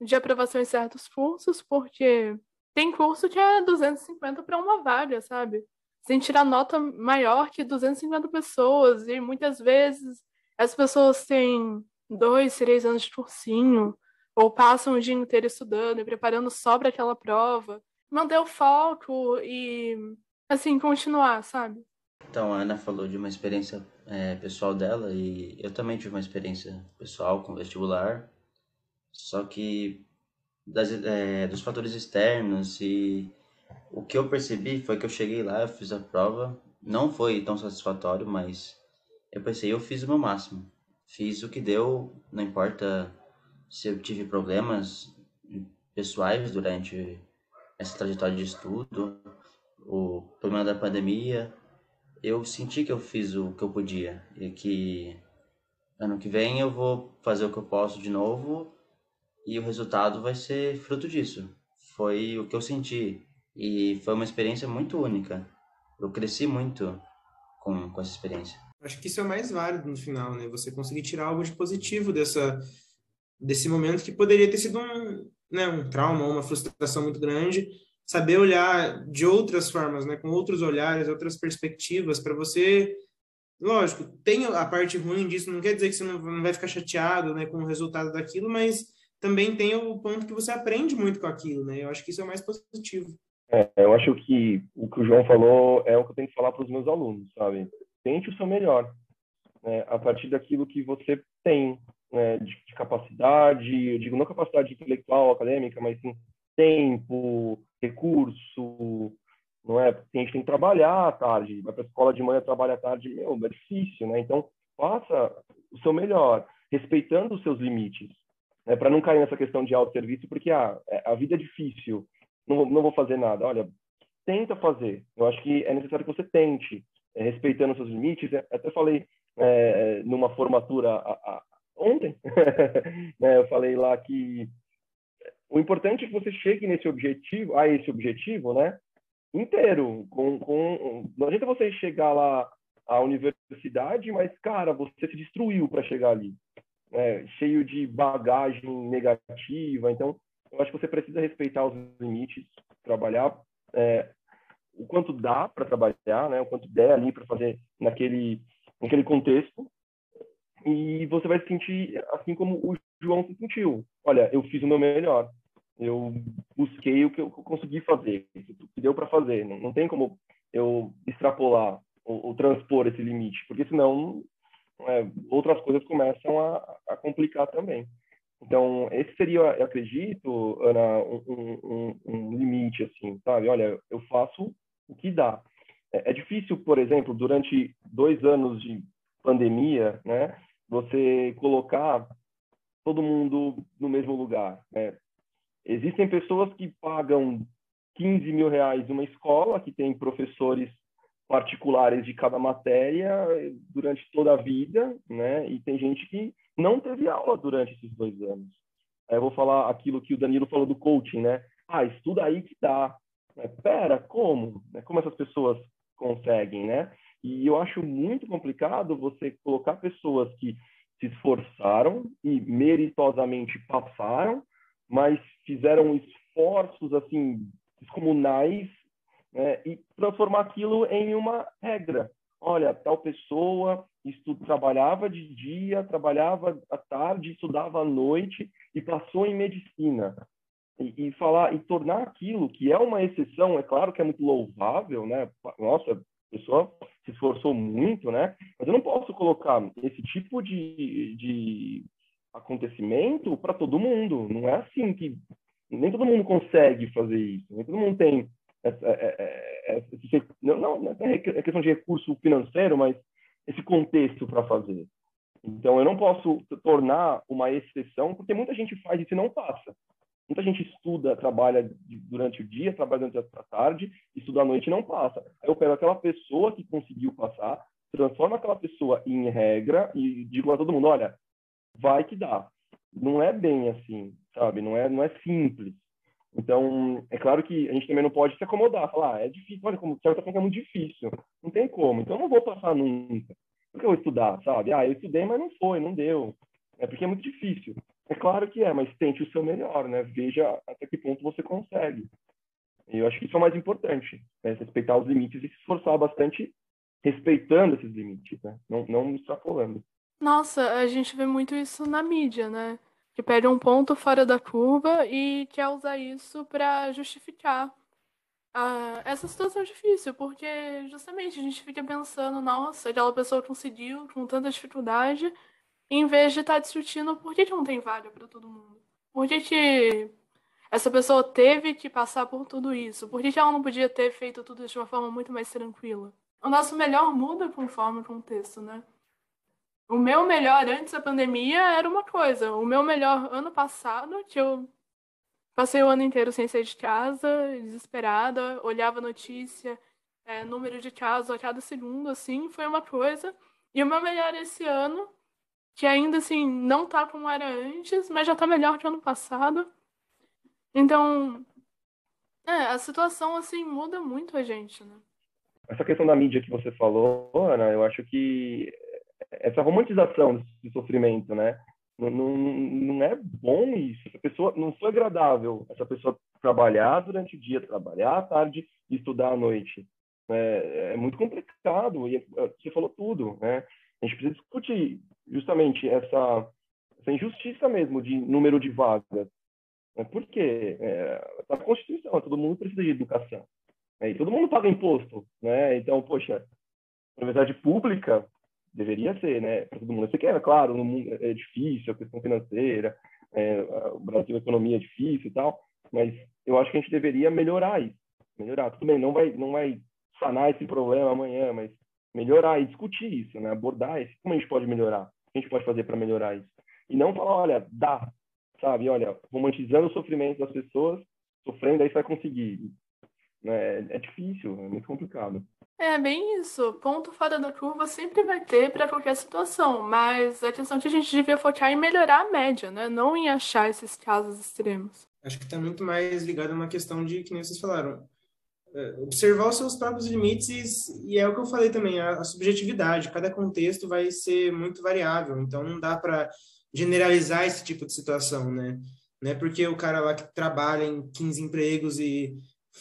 de aprovação em certos cursos, porque tem curso que é 250 para uma vaga, sabe? Sem tirar nota maior que 250 pessoas, e muitas vezes as pessoas têm dois, três anos de cursinho, ou passam o dia inteiro estudando e preparando só para aquela prova. Manter o foco e, assim, continuar, sabe? Então, a Ana falou de uma experiência é, pessoal dela e eu também tive uma experiência pessoal com vestibular, só que das, é, dos fatores externos e o que eu percebi foi que eu cheguei lá, eu fiz a prova, não foi tão satisfatório, mas eu pensei, eu fiz o meu máximo, fiz o que deu, não importa se eu tive problemas pessoais durante essa trajetória de estudo, o problema da pandemia, eu senti que eu fiz o que eu podia e que ano que vem eu vou fazer o que eu posso de novo e o resultado vai ser fruto disso. Foi o que eu senti e foi uma experiência muito única. Eu cresci muito com, com essa experiência. Acho que isso é o mais válido no final, né? Você conseguir tirar algo de positivo dessa desse momento que poderia ter sido um, né, um trauma, uma frustração muito grande, saber olhar de outras formas, né, com outros olhares, outras perspectivas, para você. Lógico, tem a parte ruim disso, não quer dizer que você não, vai ficar chateado né, com o resultado daquilo, mas também tem o ponto que você aprende muito com aquilo, né? Eu acho que isso é o mais positivo. É, eu acho que o que o João falou é o que eu tenho que falar para os meus alunos, sabe? Tente o seu melhor, né? a partir daquilo que você tem né? de, de capacidade, eu digo não capacidade intelectual, acadêmica, mas sim tempo, recurso, não é? Porque a gente tem que trabalhar à tarde, vai para a escola de manhã, trabalha à tarde, meu, é difícil, né? Então, faça o seu melhor, respeitando os seus limites, né? Para não cair nessa questão de autosserviço, porque ah, é, a vida é difícil, não vou, não vou fazer nada. Olha, tenta fazer. Eu acho que é necessário que você tente, é, respeitando os seus limites. É, até falei é, numa formatura a, a, ontem, né? Eu falei lá que o importante é que você chegue nesse objetivo, a esse objetivo, né? Inteiro. Com, com, não adianta você chegar lá à universidade, mas, cara, você se destruiu para chegar ali. Né? Cheio de bagagem negativa. Então, eu acho que você precisa respeitar os limites, trabalhar é, o quanto dá para trabalhar, né? O quanto der ali para fazer naquele, naquele contexto. E você vai se sentir assim como o João se sentiu. Olha, eu fiz o meu melhor. Eu busquei o que eu consegui fazer, o que deu para fazer. Não, não, tem como eu extrapolar ou, ou transpor esse limite, porque senão é, outras coisas começam a, a, complicar também. Então, esse seria, eu acredito, Ana, um, um, um limite, assim, sabe? Olha, eu faço o que dá. É, é difícil, por exemplo, durante dois anos de pandemia, né, você colocar todo mundo no mesmo lugar. Né? Existem pessoas que pagam 15 mil reais numa escola, que tem professores particulares de cada matéria durante toda a vida, né? E tem gente que não teve aula durante esses dois anos. Aí eu vou falar aquilo que o Danilo falou do coaching, né? Ah, estuda aí que dá. Né? Pera, como? Né? Como essas pessoas conseguem, né? E eu acho muito complicado você colocar pessoas que se esforçaram e meritosamente passaram, mas fizeram esforços assim descomunais né, e transformar aquilo em uma regra. Olha, tal pessoa estu trabalhava de dia, trabalhava à tarde, estudava à noite e passou em medicina. E, e, falar e tornar aquilo que é uma exceção, é claro que é muito louvável, né? Nossa, a pessoa se esforçou muito, né? Mas eu não posso colocar esse tipo de, de acontecimento para todo mundo. Não é assim que nem todo mundo consegue fazer isso. Nem todo mundo tem essa, é, é, é, esse, não, não é questão de recurso financeiro, mas esse contexto para fazer. Então, eu não posso tornar uma exceção, porque muita gente faz isso e não passa. Muita gente estuda, trabalha durante o dia, trabalha durante a tarde, estuda à noite e não passa. Eu pego aquela pessoa que conseguiu passar, transforma aquela pessoa em regra e digo a todo mundo, olha, vai que dá. Não é bem assim, sabe? Não é, não é simples. Então, é claro que a gente também não pode se acomodar, falar, ah, é difícil, olha como certa coisa é muito difícil. Não tem como. Então, eu não vou passar nunca. Por que eu vou estudar, sabe? Ah, eu estudei, mas não foi, não deu. É porque é muito difícil. É claro que é, mas tente o seu melhor, né? Veja até que ponto você consegue. E eu acho que isso é o mais importante, né? respeitar os limites e se esforçar bastante respeitando esses limites, né? Não, não extrapolando. Nossa, a gente vê muito isso na mídia, né? Que pede um ponto fora da curva e quer usar isso para justificar ah, essa situação difícil, porque justamente a gente fica pensando, nossa, aquela pessoa conseguiu com tanta dificuldade em vez de estar tá discutindo por que, que não tem vaga para todo mundo. Por que, que essa pessoa teve que passar por tudo isso? Por que, que ela não podia ter feito tudo de uma forma muito mais tranquila? O nosso melhor muda conforme o contexto, né? O meu melhor antes da pandemia era uma coisa. O meu melhor ano passado, que eu passei o ano inteiro sem sair de casa, desesperada, olhava notícia, é, número de casos a cada segundo, assim, foi uma coisa. E o meu melhor esse ano que ainda assim não tá como era antes, mas já tá melhor que ano passado. Então, é, a situação assim muda muito a gente, né? Essa questão da mídia que você falou, Ana, eu acho que essa romantização de sofrimento, né? Não, não, não é bom isso. Essa pessoa não foi agradável. Essa pessoa trabalhar durante o dia, trabalhar à tarde e estudar à noite. É, é muito complicado. E é, você falou tudo, né? A gente precisa discutir justamente essa, essa injustiça mesmo de número de vagas. Né? Por quê? É, na Constituição, todo mundo precisa de educação. Né? E todo mundo paga imposto. Né? Então, poxa, universidade pública deveria ser, né? Para todo mundo. Você quer, claro, no mundo é difícil, a questão financeira, é, o Brasil, a economia é difícil e tal, mas eu acho que a gente deveria melhorar isso. Melhorar. Tudo bem, não vai, não vai sanar esse problema amanhã, mas melhorar e discutir isso, né? Abordar isso. Como a gente pode melhorar? O que a gente pode fazer para melhorar isso? E não falar, olha, dá, sabe? Olha, romantizando o sofrimento das pessoas, sofrendo, aí você vai conseguir. É, é difícil, é muito complicado. É bem isso. Ponto fora da curva sempre vai ter para qualquer situação, mas a questão é que a gente devia focar em melhorar a média, né? Não em achar esses casos extremos. Acho que está muito mais ligado a uma questão de, que nem vocês falaram, é, observar os seus próprios limites e, é o que eu falei também, a, a subjetividade. Cada contexto vai ser muito variável, então não dá para generalizar esse tipo de situação, né? Não é porque o cara lá que trabalha em 15 empregos e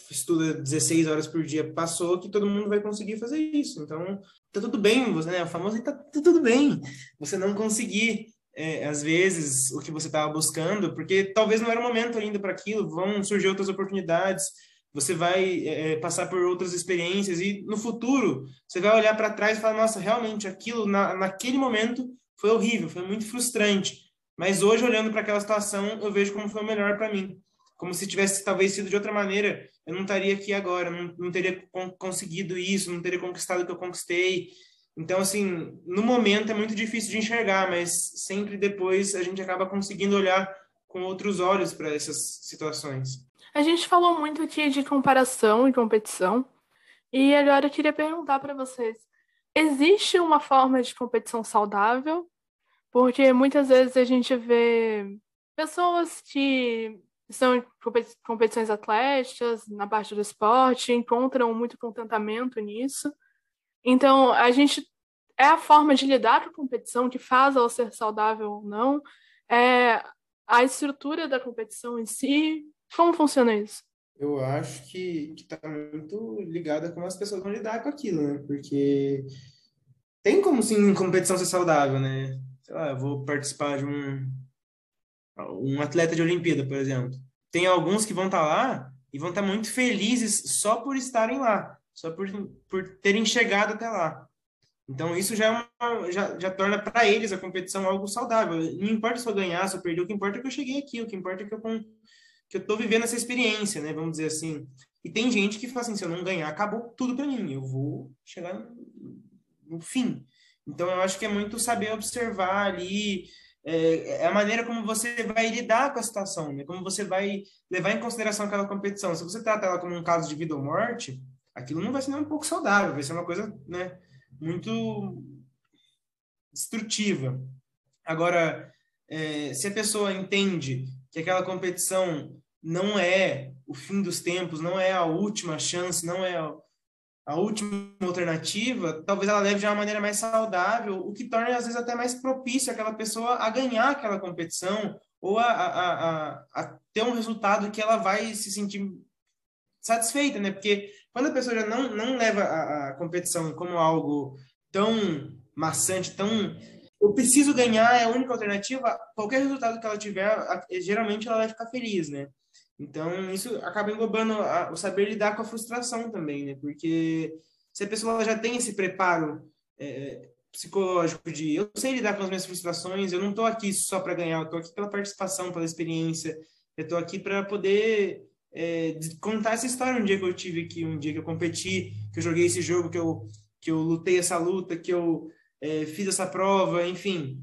estuda 16 horas por dia passou que todo mundo vai conseguir fazer isso. Então, tá tudo bem, você, né? O famoso tá, tá tudo bem. Você não conseguir é, às vezes o que você estava buscando, porque talvez não era o momento ainda para aquilo, vão surgir outras oportunidades, você vai é, é, passar por outras experiências e no futuro você vai olhar para trás e falar, nossa, realmente aquilo na, naquele momento foi horrível, foi muito frustrante. Mas hoje olhando para aquela situação, eu vejo como foi o melhor para mim. Como se tivesse talvez sido de outra maneira, eu não estaria aqui agora, não, não teria conseguido isso, não teria conquistado o que eu conquistei. Então, assim, no momento é muito difícil de enxergar, mas sempre depois a gente acaba conseguindo olhar com outros olhos para essas situações. A gente falou muito aqui de comparação e competição, e agora eu queria perguntar para vocês: existe uma forma de competição saudável? Porque muitas vezes a gente vê pessoas que são competições atléticas na parte do esporte, encontram muito contentamento nisso, então, a gente é a forma de lidar com a competição que faz ela ser saudável ou não, é a estrutura da competição em si. Como funciona isso? Eu acho que está muito ligada com as pessoas vão lidar com aquilo, né? Porque tem como sim competição ser saudável, né? Sei lá, eu vou participar de um um atleta de Olimpíada, por exemplo. Tem alguns que vão estar tá lá e vão estar tá muito felizes só por estarem lá só por, por terem chegado até lá. Então, isso já, é uma, já, já torna para eles a competição algo saudável. Não importa se eu ganhar, se eu perder, o que importa é que eu cheguei aqui, o que importa é que eu que eu vivendo essa experiência, né? Vamos dizer assim. E tem gente que fala assim, se eu não ganhar, acabou tudo para mim. Eu vou chegar no, no, fim. Então, eu acho que é muito saber observar ali é, é, a maneira como você vai lidar com a situação, né? Como você vai levar em consideração aquela competição. Se você trata ela como um caso de vida ou morte, aquilo não vai ser nem um pouco saudável, vai ser uma coisa né, muito destrutiva. Agora, é, se a pessoa entende que aquela competição não é o fim dos tempos, não é a última chance, não é a, última alternativa, talvez ela leve de uma maneira mais saudável, o que torna às vezes até mais propício aquela pessoa a ganhar aquela competição ou a, a, a, a ter um resultado que ela vai se sentir satisfeita, né? Porque quando a pessoa já não, não leva a, a competição como algo tão maçante, tão eu preciso ganhar é a única alternativa, qualquer resultado que ela tiver, geralmente ela vai ficar feliz, né? Então, isso acaba englobando a, o saber lidar com a frustração também, né? Porque se a pessoa já tem esse preparo é, psicológico de eu sei lidar com as minhas frustrações, eu não estou aqui só para ganhar, eu estou aqui pela participação, pela experiência, eu estou aqui para poder é, contar essa história um dia que eu tive aqui, um dia que eu competi, que eu joguei esse jogo, que eu, que eu lutei essa luta, que eu é, fiz essa prova, enfim.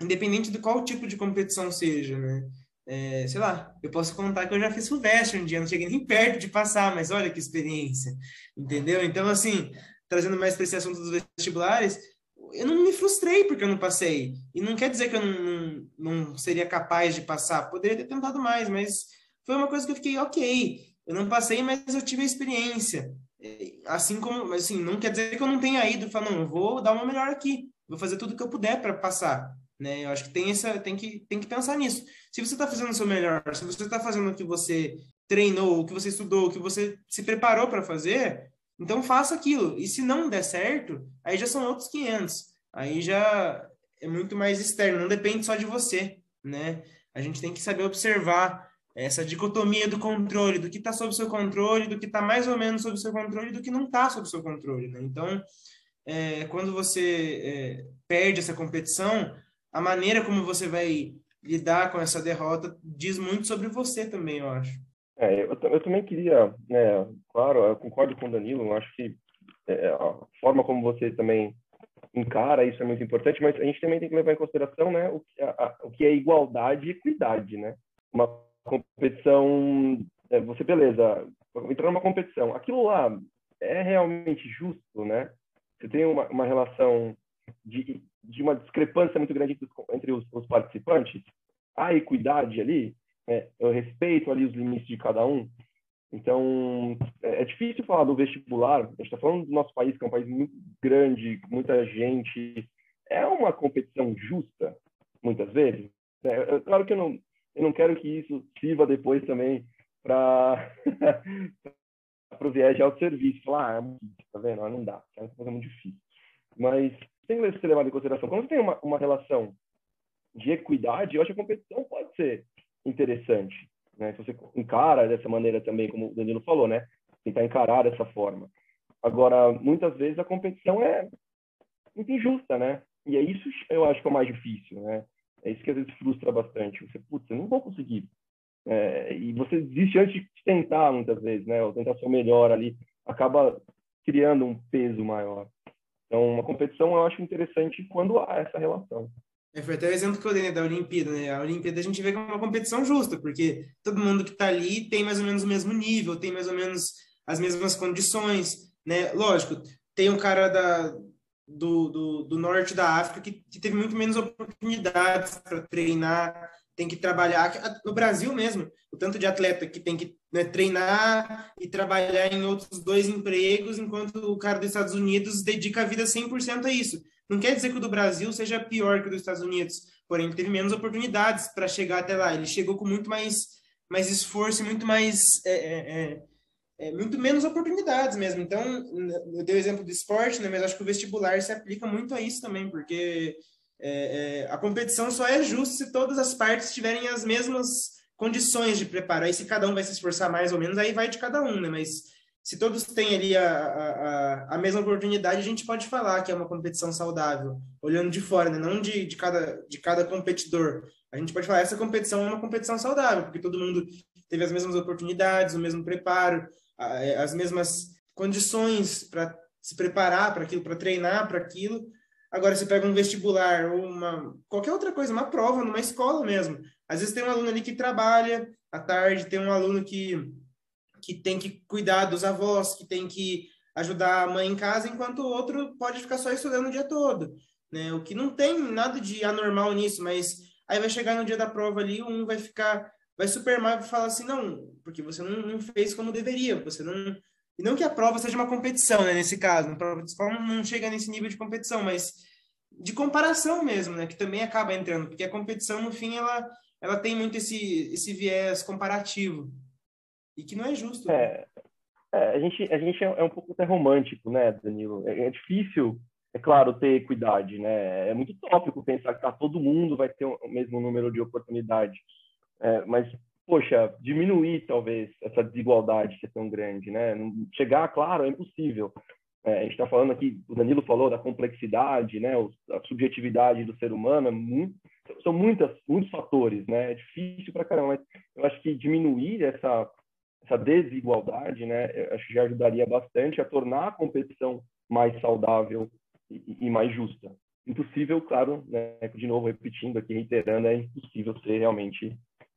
Independente de qual tipo de competição seja, né? É, sei lá, eu posso contar que eu já fiz Fulvestre um dia, não cheguei nem perto de passar, mas olha que experiência, entendeu? Então, assim, trazendo mais para esse assunto dos vestibulares, eu não me frustrei porque eu não passei. E não quer dizer que eu não, não, não seria capaz de passar. Poderia ter tentado mais, mas foi uma coisa que eu fiquei, ok, eu não passei, mas eu tive a experiência. É, assim como, assim, não quer dizer que eu não tenha ido e falar, não, eu vou dar uma melhor aqui, vou fazer tudo que eu puder para passar. Né? Eu acho que tem, essa, tem, que, tem que pensar nisso. Se você está fazendo o seu melhor, se você está fazendo o que você treinou, o que você estudou, o que você se preparou para fazer, então faça aquilo. E se não der certo, aí já são outros 500. Aí já é muito mais externo, não depende só de você, né? A gente tem que saber observar essa dicotomia do controle, do que está sob seu controle, do que está mais ou menos sob seu controle, do que não está sob seu controle. Né? Então, é, quando você é, perde essa competição, a maneira como você vai lidar com essa derrota diz muito sobre você também, eu acho. É, eu, eu também queria, né, claro, eu concordo com o Danilo, eu acho que é, a forma como você também encara isso é muito importante, mas a gente também tem que levar em consideração né, o, que, a, o que é igualdade e equidade, né? Uma competição, é, você, beleza, entrar numa competição, aquilo lá é realmente justo, né? Você tem uma, uma relação de, de uma discrepância muito grande entre os, entre os, os participantes, há equidade ali, né? eu respeito ali os limites de cada um. Então, é, é difícil falar do vestibular, a gente está falando do nosso país, que é um país muito grande, muita gente, é uma competição justa, muitas vezes. É, claro que eu não, eu não quero que isso sirva depois também para o viés de autosserviço. Falar, ah, tá vendo? Não dá, é uma coisa muito difícil. Mas tem que ser levado em consideração. Quando você tem uma, uma relação de equidade, eu acho que a competição pode ser interessante. Né? Se você encara dessa maneira também, como o Danilo falou, né? Tentar encarar dessa forma. Agora, muitas vezes a competição é muito injusta, né? E é isso eu acho que é o mais difícil, né? É isso que às vezes frustra bastante. Você, putz, eu não vou conseguir. É, e você desiste antes de tentar, muitas vezes, né? Ou tentar ser o melhor ali. Acaba criando um peso maior. Então, uma competição eu acho interessante quando há essa relação. É, foi até o exemplo que eu dei né, da Olimpíada, né? A Olimpíada a gente vê como uma competição justa, porque todo mundo que está ali tem mais ou menos o mesmo nível, tem mais ou menos as mesmas condições, né? Lógico, tem um cara da, do, do, do norte da África que, que teve muito menos oportunidades para treinar, tem que trabalhar. No Brasil mesmo, o tanto de atleta que tem que né, treinar e trabalhar em outros dois empregos, enquanto o cara dos Estados Unidos dedica a vida 100% a isso. Não quer dizer que o do Brasil seja pior que o dos Estados Unidos, porém teve menos oportunidades para chegar até lá. Ele chegou com muito mais, mais esforço muito mais é, é, é é, muito menos oportunidades mesmo. Então, eu dei o exemplo do esporte, né, mas acho que o vestibular se aplica muito a isso também, porque é, é, a competição só é justa se todas as partes tiverem as mesmas condições de preparo. Aí, se cada um vai se esforçar mais ou menos, aí vai de cada um, né? Mas se todos têm ali a, a, a mesma oportunidade, a gente pode falar que é uma competição saudável, olhando de fora, né? não de, de, cada, de cada competidor. A gente pode falar essa competição é uma competição saudável, porque todo mundo teve as mesmas oportunidades, o mesmo preparo, é, as mesmas condições para se preparar para aquilo, para treinar para aquilo. Agora, você pega um vestibular ou uma, qualquer outra coisa, uma prova numa escola mesmo. Às vezes tem um aluno ali que trabalha à tarde, tem um aluno que, que tem que cuidar dos avós, que tem que ajudar a mãe em casa, enquanto o outro pode ficar só estudando o dia todo. Né? O que não tem nada de anormal nisso, mas aí vai chegar no dia da prova ali, um vai ficar vai superar e falar assim, não, porque você não, não, fez como deveria, você não... E não que a prova seja uma competição, né, nesse caso, a prova principal não, não chega nesse nível de competição, mas de comparação mesmo, né, que também acaba entrando, porque a competição, no fim, ela, ela tem muito esse, esse viés comparativo, e que não é justo. Né? É, é, a gente, a gente é, um pouco até romântico, né, Danilo? É, é difícil é claro, ter equidade, né? É muito tópico pensar que tá, todo mundo vai ter o mesmo número de oportunidades. É, mas, poxa, diminuir talvez essa desigualdade que é tão grande, né? Chegar, claro, é impossível. É, a gente está falando aqui, o Danilo falou da complexidade, né? A subjetividade do ser humano, é muito, são muitas, muitos fatores, né? É difícil para caramba, mas eu acho que diminuir essa, essa desigualdade, né? acho que já ajudaria bastante a tornar a competição mais saudável e, e mais justa. Impossível, claro, né? De novo, repetindo aqui, reiterando, é impossível ser realmente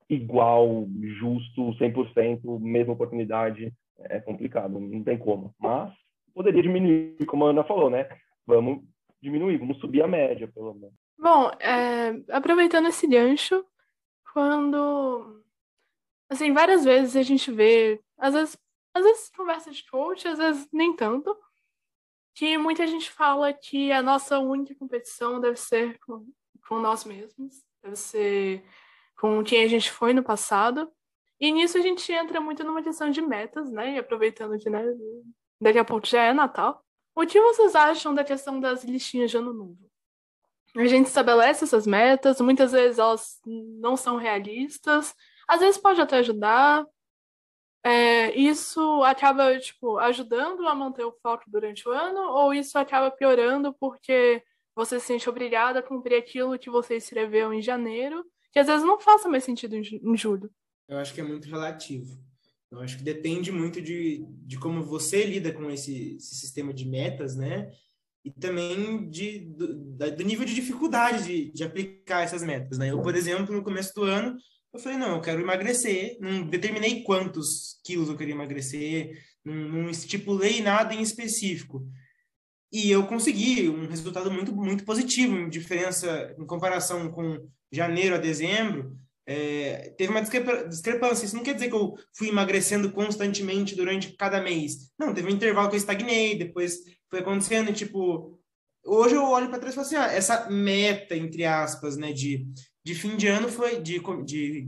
igual, justo, 100%, mesma oportunidade, é complicado, não tem como. Mas poderia diminuir, como a Ana falou, né? Vamos diminuir, vamos subir a média, pelo menos. Bom, é, aproveitando esse gancho, quando. Assim, várias vezes a gente vê, às vezes, às vezes conversa de coach, às vezes nem tanto, que muita gente fala que a nossa única competição deve ser com, com nós mesmos, deve ser com quem a gente foi no passado. E nisso a gente entra muito numa questão de metas, né? E aproveitando que né, daqui a pouco já é Natal. O que vocês acham da questão das listinhas de ano novo? A gente estabelece essas metas, muitas vezes elas não são realistas, às vezes pode até ajudar. É, isso acaba tipo ajudando a manter o foco durante o ano, ou isso acaba piorando porque você se sente obrigada a cumprir aquilo que você escreveu em janeiro que às vezes não faça mais sentido em julho. Eu acho que é muito relativo. Eu acho que depende muito de, de como você lida com esse, esse sistema de metas, né? E também de, do, do nível de dificuldade de, de aplicar essas metas, né? Eu, por exemplo, no começo do ano, eu falei, não, eu quero emagrecer, não determinei quantos quilos eu queria emagrecer, não, não estipulei nada em específico. E eu consegui um resultado muito, muito positivo, em diferença, em comparação com janeiro a dezembro, é, teve uma discrepância. Isso não quer dizer que eu fui emagrecendo constantemente durante cada mês. Não, teve um intervalo que eu estagnei, depois foi acontecendo, e, tipo, hoje eu olho para trás e falo assim, ah, essa meta, entre aspas, né, de, de fim de ano foi, de, de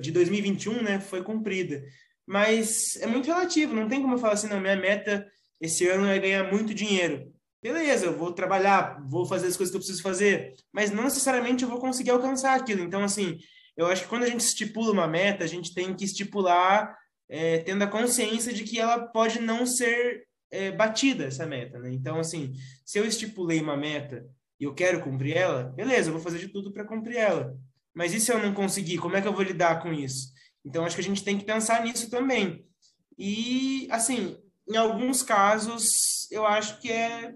de 2021, né, foi cumprida. Mas é muito relativo, não tem como eu falar assim, não, minha meta esse ano é ganhar muito dinheiro. Beleza, eu vou trabalhar, vou fazer as coisas que eu preciso fazer, mas não necessariamente eu vou conseguir alcançar aquilo. Então, assim, eu acho que quando a gente estipula uma meta, a gente tem que estipular é, tendo a consciência de que ela pode não ser é, batida, essa meta, né? Então, assim, se eu estipulei uma meta e eu quero cumprir ela, beleza, eu vou fazer de tudo para cumprir ela. Mas e se eu não conseguir, como é que eu vou lidar com isso? Então, acho que a gente tem que pensar nisso também. E, assim, em alguns casos, eu acho que é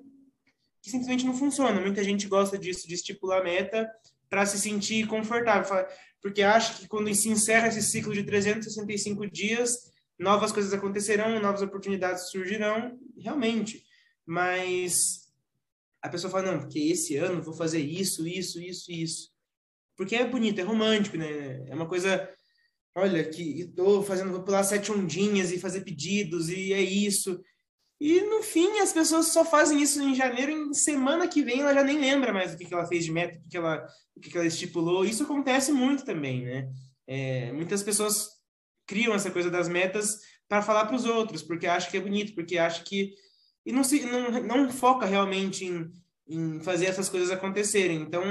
que simplesmente não funciona. Muita gente gosta disso, de estipular meta para se sentir confortável, porque acha que quando se encerra esse ciclo de 365 dias, novas coisas acontecerão, novas oportunidades surgirão, realmente. Mas a pessoa fala, não, porque esse ano vou fazer isso, isso, isso, isso. Porque é bonito, é romântico, né? É uma coisa olha, que estou fazendo, vou pular sete ondinhas e fazer pedidos, e é isso. E no fim, as pessoas só fazem isso em janeiro, em semana que vem ela já nem lembra mais o que, que ela fez de meta, o que, ela, o que, que ela estipulou. Isso acontece muito também, né? É, muitas pessoas criam essa coisa das metas para falar para os outros, porque acha que é bonito, porque acha que. E não, se, não, não foca realmente em, em fazer essas coisas acontecerem. Então,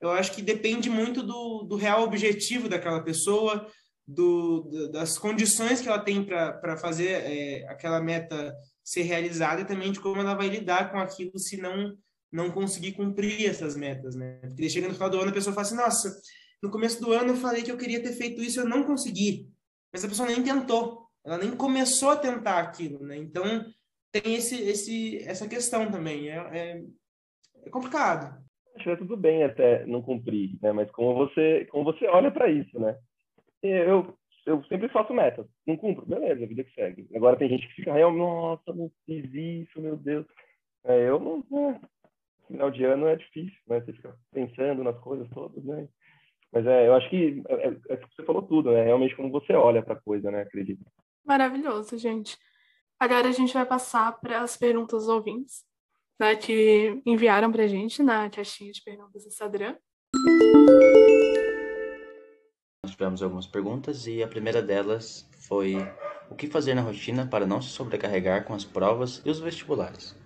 eu acho que depende muito do, do real objetivo daquela pessoa, do, das condições que ela tem para fazer é, aquela meta ser realizada e também de como ela vai lidar com aquilo se não não conseguir cumprir essas metas, né? Porque chega no final do ano a pessoa fala assim, nossa, no começo do ano eu falei que eu queria ter feito isso eu não consegui. Mas a pessoa nem tentou, ela nem começou a tentar aquilo, né? Então tem esse, esse, essa questão também, é, é, é complicado. Acho que é tudo bem até não cumprir, né? Mas como você, como você olha para isso, né? eu, eu sempre faço metas. Não cumpro, beleza, a vida que segue. Agora tem gente que fica realmente, nossa, não fiz isso, meu Deus. É, eu não. É, final de ano é difícil, né? Você fica pensando nas coisas todas, né? Mas é, eu acho que é, é, é você falou tudo, né? Realmente como você olha para a coisa, né? Acredito. Maravilhoso, gente. Agora a gente vai passar para as perguntas dos ouvintes, né, que enviaram para a gente na caixinha de perguntas do Instagram tivemos algumas perguntas e a primeira delas foi o que fazer na rotina para não se sobrecarregar com as provas e os vestibulares?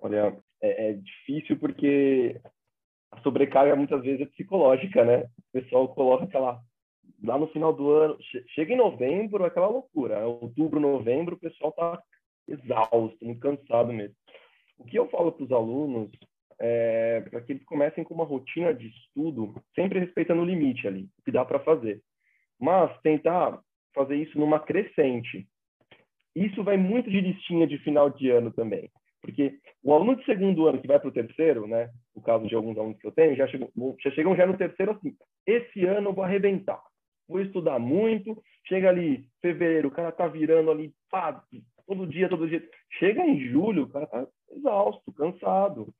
Olha, é, é difícil porque a sobrecarga muitas vezes é psicológica, né? O pessoal coloca aquela lá no final do ano, chega em novembro, aquela loucura. Outubro, novembro, o pessoal tá exausto, muito cansado mesmo. O que eu falo para os alunos é para que eles comecem com uma rotina de estudo, sempre respeitando o limite ali, o que dá para fazer mas tentar fazer isso numa crescente. Isso vai muito de listinha de final de ano também, porque o aluno de segundo ano que vai para o terceiro, né, no caso de alguns alunos que eu tenho, já chegam, já chegam já no terceiro assim, esse ano eu vou arrebentar, vou estudar muito, chega ali fevereiro, o cara tá virando ali, pá, todo dia, todo dia, chega em julho, o cara tá exausto, cansado.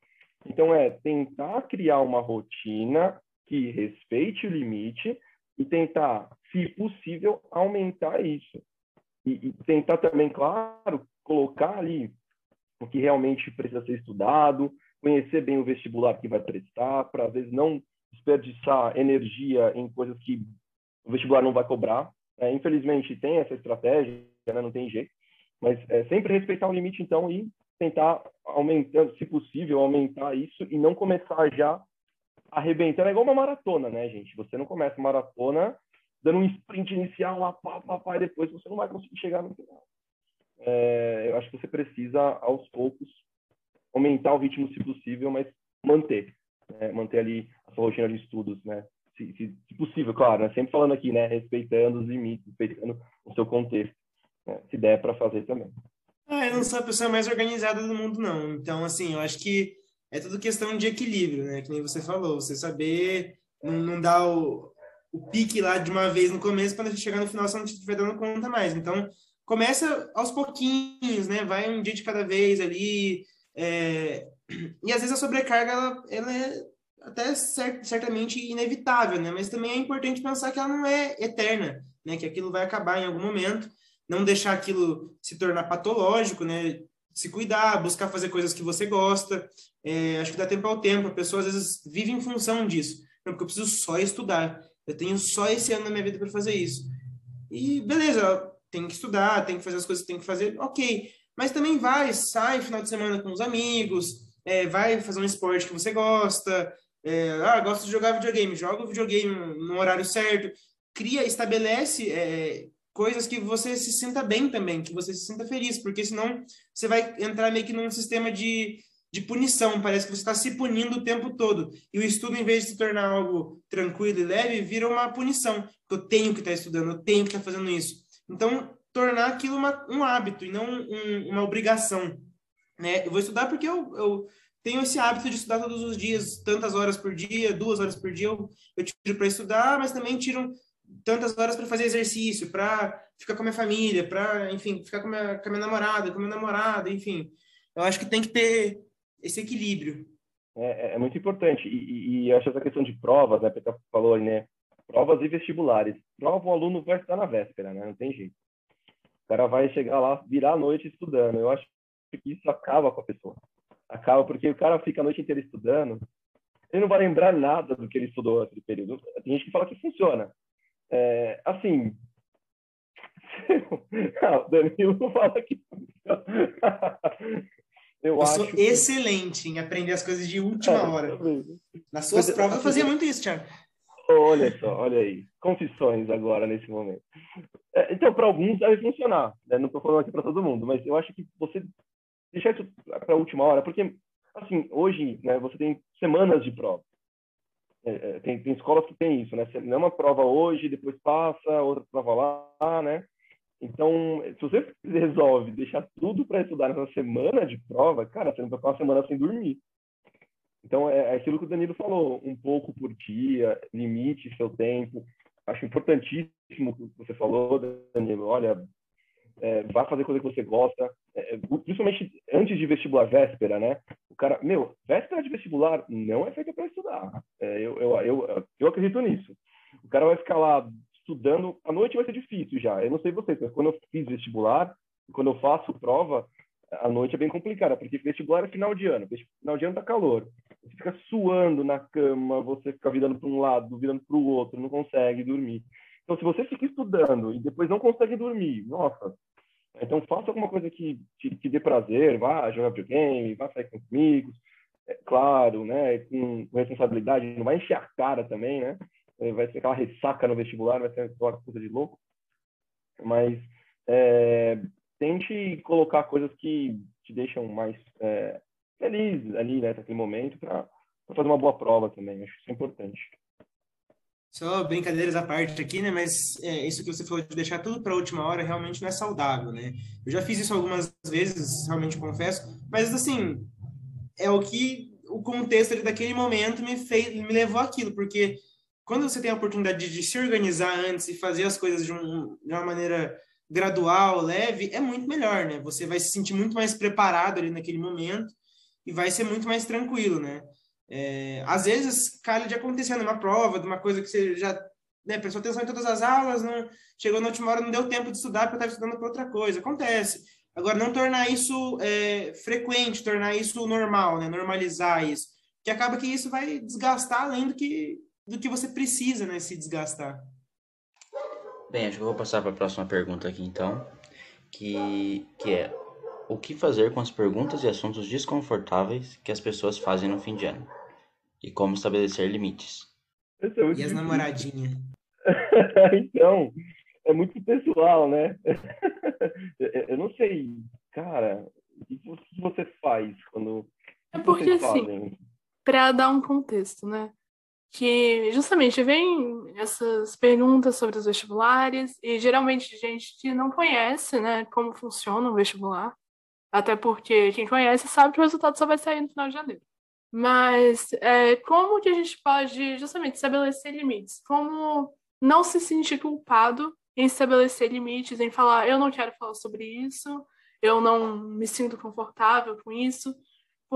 Então é tentar criar uma rotina que respeite o limite e tentar se possível, aumentar isso. E, e tentar também, claro, colocar ali o que realmente precisa ser estudado, conhecer bem o vestibular que vai prestar, para às vezes não desperdiçar energia em coisas que o vestibular não vai cobrar. É, infelizmente tem essa estratégia, né? não tem jeito, mas é, sempre respeitar o limite então e tentar aumentar, se possível, aumentar isso e não começar já arrebentando. É igual uma maratona, né, gente? Você não começa maratona dando um sprint inicial lá, pá, pá, pá, e depois você não vai conseguir chegar no final. É, eu acho que você precisa, aos poucos, aumentar o ritmo se possível, mas manter. Né? Manter ali a sua rotina de estudos, né? Se, se, se possível, claro, né? sempre falando aqui, né? Respeitando os limites, respeitando o seu contexto. Né? Se der para fazer também. Ah, eu não sou a pessoa mais organizada do mundo, não. Então, assim, eu acho que é tudo questão de equilíbrio, né? Que nem você falou, você saber não, não dar o, o pique lá de uma vez no começo para chegar no final você não estiver dando conta mais. Então, começa aos pouquinhos, né? Vai um dia de cada vez ali. É... E às vezes a sobrecarga, ela, ela é até cert, certamente inevitável, né? Mas também é importante pensar que ela não é eterna, né? Que aquilo vai acabar em algum momento. Não deixar aquilo se tornar patológico, né? Se cuidar, buscar fazer coisas que você gosta. É, acho que dá tempo ao tempo. A pessoa às vezes vive em função disso. Não, porque eu preciso só estudar. Eu tenho só esse ano na minha vida para fazer isso. E beleza, tem que estudar, tem que fazer as coisas que tem que fazer, ok. Mas também vai, sai final de semana com os amigos, é, vai fazer um esporte que você gosta, é, ah, gosta de jogar videogame, joga o videogame no horário certo, cria, estabelece é, coisas que você se sinta bem também, que você se sinta feliz, porque senão você vai entrar meio que num sistema de, de punição, parece que você está se punindo o tempo todo. E o estudo, em vez de se tornar algo tranquilo e leve, vira uma punição. Eu tenho que estar tá estudando, eu tenho que estar tá fazendo isso. Então, tornar aquilo uma, um hábito e não um, uma obrigação. Né? Eu vou estudar porque eu, eu tenho esse hábito de estudar todos os dias, tantas horas por dia, duas horas por dia eu, eu tiro para estudar, mas também tiro tantas horas para fazer exercício, para ficar com a minha família, para, enfim, ficar com a, minha, com a minha namorada, com meu namorado, enfim. Eu acho que tem que ter esse equilíbrio. É, é, é muito importante. E, e, acho essa questão de provas, né, Petra falou né? Provas e vestibulares. Prova, o aluno vai estar na véspera, né? Não tem jeito. O cara vai chegar lá, virar a noite estudando. Eu acho que isso acaba com a pessoa. Acaba porque o cara fica a noite inteira estudando, ele não vai lembrar nada do que ele estudou naquele período. Tem gente que fala que funciona. É, assim, não, Danilo fala que Eu, eu sou que... excelente em aprender as coisas de última é, hora. Nas suas Mas, provas eu fazia muito isso, Thiago. Olha só, olha aí. Confissões agora nesse momento. É, então, para alguns deve funcionar. Né? Não estou falando aqui para todo mundo, mas eu acho que você deixar isso para a última hora, porque, assim, hoje né, você tem semanas de prova. É, é, tem, tem escolas que tem isso, né? Não é uma prova hoje, depois passa, outra prova lá, né? Então, se você resolve deixar tudo para estudar nessa semana de prova, cara, você não vai ficar uma semana sem dormir. Então, é, é aquilo que o Danilo falou, um pouco por dia, limite seu tempo. Acho importantíssimo o que você falou, Danilo. Olha, é, vá fazer coisa que você gosta, é, principalmente antes de vestibular véspera, né? O cara, meu, véspera de vestibular não é feita para estudar. É, eu, eu, eu, eu acredito nisso. O cara vai ficar lá estudando, a noite vai ser difícil já. Eu não sei vocês, mas quando eu fiz vestibular, quando eu faço prova, a noite é bem complicada, porque vestibular é final de ano. Final de ano tá calor. Você fica suando na cama, você fica virando para um lado, virando para o outro, não consegue dormir. Então, se você fica estudando e depois não consegue dormir, nossa. Então, faça alguma coisa que te, te dê prazer, vá jogar videogame, vá sair com os amigos, é, claro, né, com, com responsabilidade, não vai encher a cara também, né? Vai ser aquela ressaca no vestibular, vai ser aquela coisa de louco. Mas é, tente colocar coisas que te deixam mais é, feliz ali, né, naquele momento, para fazer uma boa prova também. Acho isso importante. Só brincadeiras à parte aqui, né? Mas é, isso que você falou de deixar tudo para a última hora realmente não é saudável, né? Eu já fiz isso algumas vezes, realmente confesso, mas assim, é o que o contexto daquele momento me fez, me levou aquilo, porque quando você tem a oportunidade de, se organizar antes e fazer as coisas de, um, de uma maneira gradual, leve, é muito melhor, né? Você vai se sentir muito mais preparado ali naquele momento e vai ser muito mais tranquilo, né? É, às vezes, calha de acontecer numa prova, de uma coisa que você já né, prestou atenção em todas as aulas, não, chegou na última hora, não deu tempo de estudar porque estava estudando para outra coisa. Acontece. Agora, não tornar isso é, frequente, tornar isso normal, né, normalizar isso. Que acaba que isso vai desgastar além do que, do que você precisa né, se desgastar. Bem, acho que eu vou passar para a próxima pergunta aqui, então, que, que é o que fazer com as perguntas e assuntos desconfortáveis que as pessoas fazem no fim de ano? E como estabelecer limites? É e as namoradinhas? então, é muito pessoal, né? Eu não sei, cara, o que você faz quando. É porque assim, para dar um contexto, né? Que justamente vem essas perguntas sobre os vestibulares, e geralmente gente que não conhece, né, como funciona o vestibular. Até porque quem conhece sabe que o resultado só vai sair no final de janeiro. Mas é, como que a gente pode justamente estabelecer limites? Como não se sentir culpado em estabelecer limites, em falar, eu não quero falar sobre isso, eu não me sinto confortável com isso,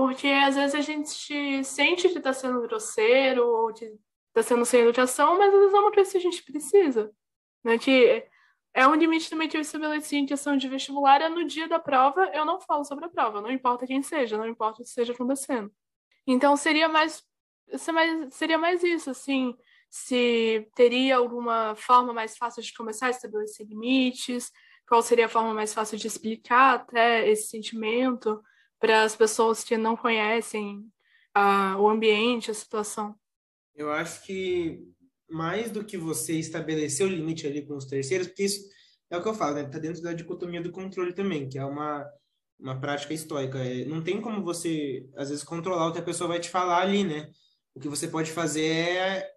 porque às vezes a gente sente que está sendo grosseiro ou que está sendo sem educação, mas às vezes é uma coisa que a gente precisa. Né? Que é um limite também que eu estabeleci em questão de vestibular, é no dia da prova eu não falo sobre a prova, não importa quem seja, não importa o que esteja acontecendo. Então seria mais seria mais isso, assim, se teria alguma forma mais fácil de começar a estabelecer limites, qual seria a forma mais fácil de explicar até esse sentimento para as pessoas que não conhecem o ambiente, a situação? Eu acho que mais do que você estabelecer o limite ali com os terceiros, porque isso é o que eu falo, né? Tá dentro da dicotomia do controle também, que é uma uma prática histórica. É, não tem como você, às vezes, controlar o que a pessoa vai te falar ali, né? O que você pode fazer é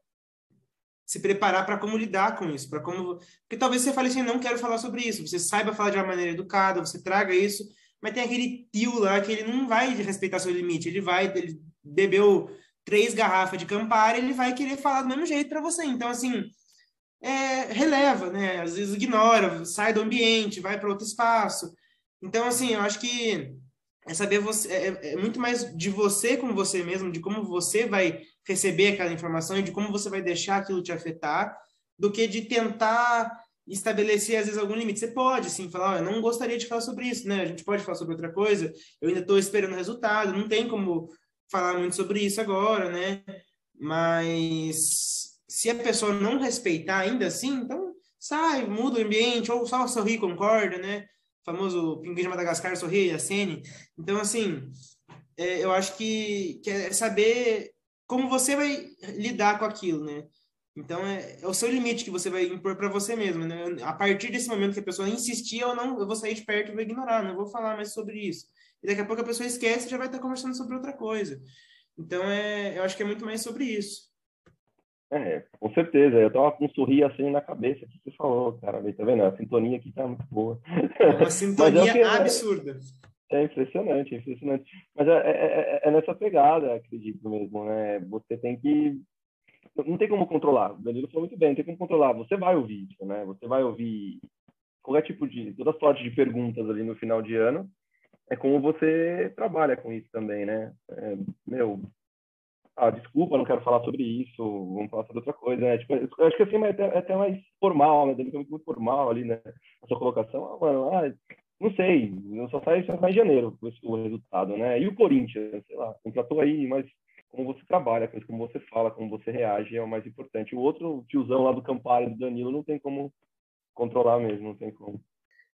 se preparar para como lidar com isso, para como, porque talvez você fale assim, não quero falar sobre isso. Você saiba falar de uma maneira educada, você traga isso, mas tem aquele tio lá que ele não vai respeitar seu limite, ele vai, ele bebeu três garrafas de Campari, ele vai querer falar do mesmo jeito para você. Então, assim, é, releva, né? Às vezes ignora, sai do ambiente, vai para outro espaço. Então, assim, eu acho que é saber você, é, é, muito mais de você com você mesmo, de como você vai receber aquela informação e de como você vai deixar aquilo te afetar, do que de tentar estabelecer, às vezes, algum limite. Você pode, sim, falar, oh, eu não gostaria de falar sobre isso, né? A gente pode falar sobre outra coisa, eu ainda estou esperando o resultado, não tem como falar muito sobre isso agora, né? Mas se a pessoa não respeitar ainda assim, então sai, muda o ambiente, ou só sorri, concorda, né? O famoso pinguim de Madagascar, sorri, a cene. Então, assim, é, eu acho que, que é saber como você vai lidar com aquilo, né? Então, é, é o seu limite que você vai impor para você mesmo, né? A partir desse momento que a pessoa insistir, eu não, eu vou sair de perto e vou ignorar, não vou falar mais sobre isso. E daqui a pouco a pessoa esquece e já vai estar conversando sobre outra coisa. Então, é, eu acho que é muito mais sobre isso. É, com certeza. Eu tava com um sorriso assim na cabeça que você falou, cara. Tá vendo? A sintonia aqui tá muito boa. É uma sintonia é, é absurda. É impressionante, é impressionante. Mas é, é, é, nessa pegada, acredito mesmo, né? Você tem que. Não tem como controlar. O Danilo falou muito bem, não tem como controlar. Você vai ouvir isso, né? Você vai ouvir qualquer tipo de. toda sorte de perguntas ali no final de ano. É como você trabalha com isso também, né? É, meu, ah, desculpa, não quero falar sobre isso, vamos falar sobre outra coisa, né? Tipo, eu acho que assim é até, é até mais formal, né? Deve ser muito formal ali, né? A sua colocação, ah, mano, ah, não sei, só sai, só em janeiro o resultado, né? E o Corinthians, sei lá, contratou aí, mas como você trabalha, como você fala, como você reage é o mais importante. O outro tiozão lá do Campari, do Danilo, não tem como controlar mesmo, não tem como.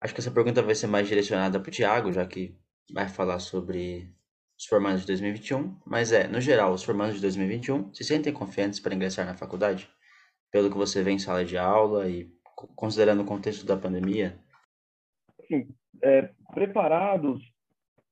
Acho que essa pergunta vai ser mais direcionada para o Thiago, já que vai falar sobre os formandos de 2021, mas é, no geral, os formandos de 2021 se sentem confiantes para ingressar na faculdade? Pelo que você vê em sala de aula e considerando o contexto da pandemia? Sim, é, preparados,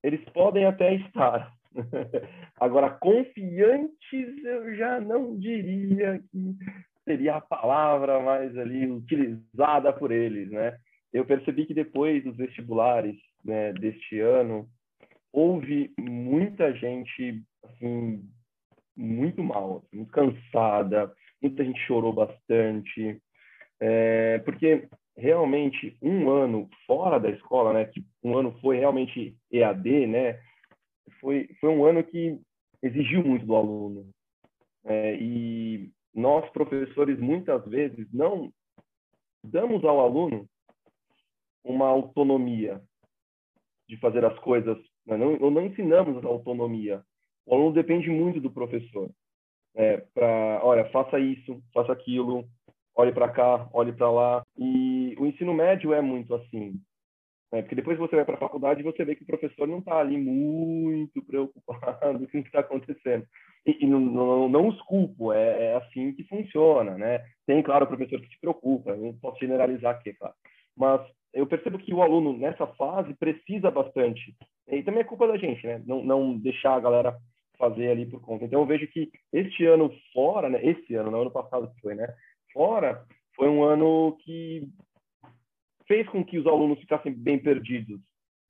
eles podem até estar. Agora, confiantes, eu já não diria que seria a palavra mais ali utilizada por eles, né? Eu percebi que depois dos vestibulares né, deste ano, houve muita gente assim muito mal, assim, muito cansada, muita gente chorou bastante, é, porque realmente um ano fora da escola, né, que um ano foi realmente EAD, né, foi foi um ano que exigiu muito do aluno é, e nós professores muitas vezes não damos ao aluno uma autonomia de fazer as coisas nós não, não ensinamos a autonomia. O aluno depende muito do professor. É, para, olha, faça isso, faça aquilo, olhe para cá, olhe para lá. E o ensino médio é muito assim. Né? Porque depois você vai para a faculdade e você vê que o professor não está ali muito preocupado com o que está acontecendo. E, e não, não, não, os culpo, é, é, assim que funciona. Né? Tem, claro, professor que se preocupa, não posso generalizar aqui, claro. Mas eu percebo que o aluno, nessa fase, precisa bastante. E também é culpa da gente, né? Não, não deixar a galera fazer ali por conta. Então, eu vejo que este ano fora, né? Esse ano, no ano passado que foi, né? Fora, foi um ano que fez com que os alunos ficassem bem perdidos.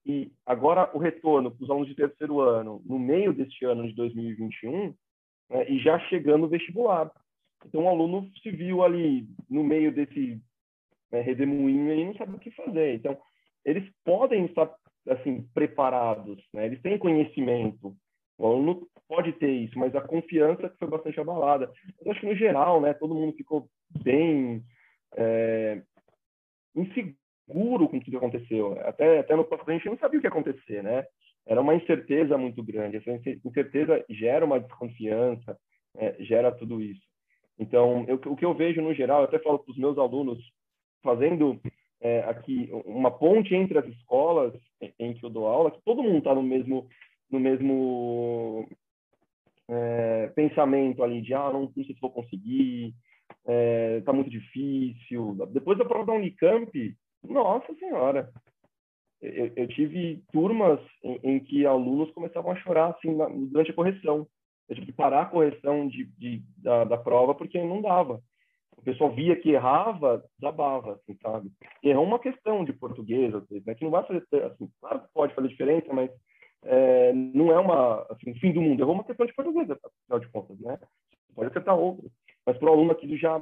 E agora o retorno para os alunos de terceiro ano, no meio deste ano de 2021, né, e já chegando o vestibular. Então, o aluno se viu ali no meio desse né, redemoinho e não sabe o que fazer. Então, eles podem estar assim preparados, né? Eles têm conhecimento. O aluno pode ter isso, mas a confiança foi bastante abalada. Eu acho que no geral, né, todo mundo ficou bem é, inseguro com tudo que aconteceu. Até até no passado a gente não sabia o que ia acontecer, né? Era uma incerteza muito grande. Essa incerteza gera uma desconfiança, é, gera tudo isso. Então, eu, o que eu vejo no geral, eu até falo para os meus alunos, fazendo é, aqui uma ponte entre as escolas em que eu dou aula, que todo mundo está no mesmo, no mesmo é, pensamento ali de, ah, não, não sei se vou conseguir, está é, muito difícil. Depois da prova da Unicamp, nossa senhora, eu, eu tive turmas em, em, que alunos começavam a chorar assim na, durante a correção. Eu tive que parar a correção de, de da, da, prova porque não dava. O pessoal via que errava, desabava, assim, sabe? E é uma questão de português, às vezes, né? Que não vai fazer, assim, claro que pode fazer diferença, mas é, não é uma, assim, fim do mundo. Errou uma questão de português, afinal de contas, né? Pode acertar outra. Mas para o aluno aquilo já,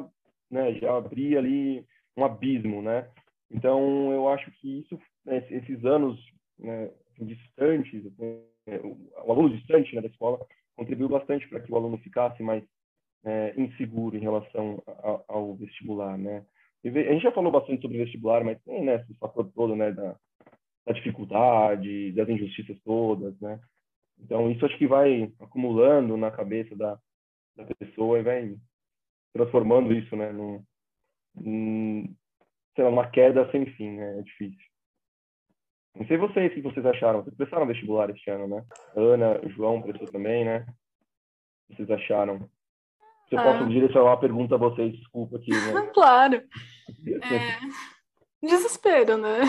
né, já abria ali um abismo, né? Então, eu acho que isso, né, esses anos né, distantes, né, o aluno distante né, da escola, contribuiu bastante para que o aluno ficasse mais é, inseguro em relação a, ao vestibular, né? a gente já falou bastante sobre vestibular, mas tem né, esse fator todo, né, da, da dificuldade, das injustiças todas, né? Então, isso acho que vai acumulando na cabeça da, da pessoa e vai transformando isso, né, num, sei lá, uma queda sem fim, né? É difícil. Não sei vocês, o que vocês acharam? Vocês prestaram vestibular este ano, né? Ana, João prestou também, né? O que vocês acharam? Se eu ah. posso direcionar uma pergunta a vocês, desculpa aqui, né? claro. É... Desespero, né?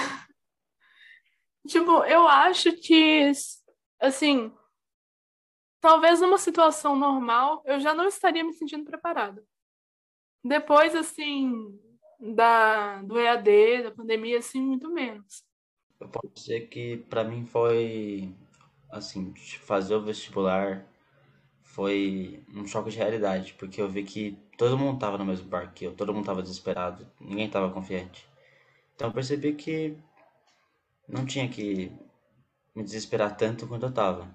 Tipo, eu acho que, assim, talvez numa situação normal eu já não estaria me sentindo preparada. Depois, assim, da, do EAD, da pandemia, assim, muito menos. Eu posso dizer que para mim foi, assim, fazer o vestibular foi um choque de realidade, porque eu vi que todo mundo tava no mesmo barco que eu, todo mundo tava desesperado, ninguém tava confiante. Então eu percebi que não tinha que me desesperar tanto quanto eu tava.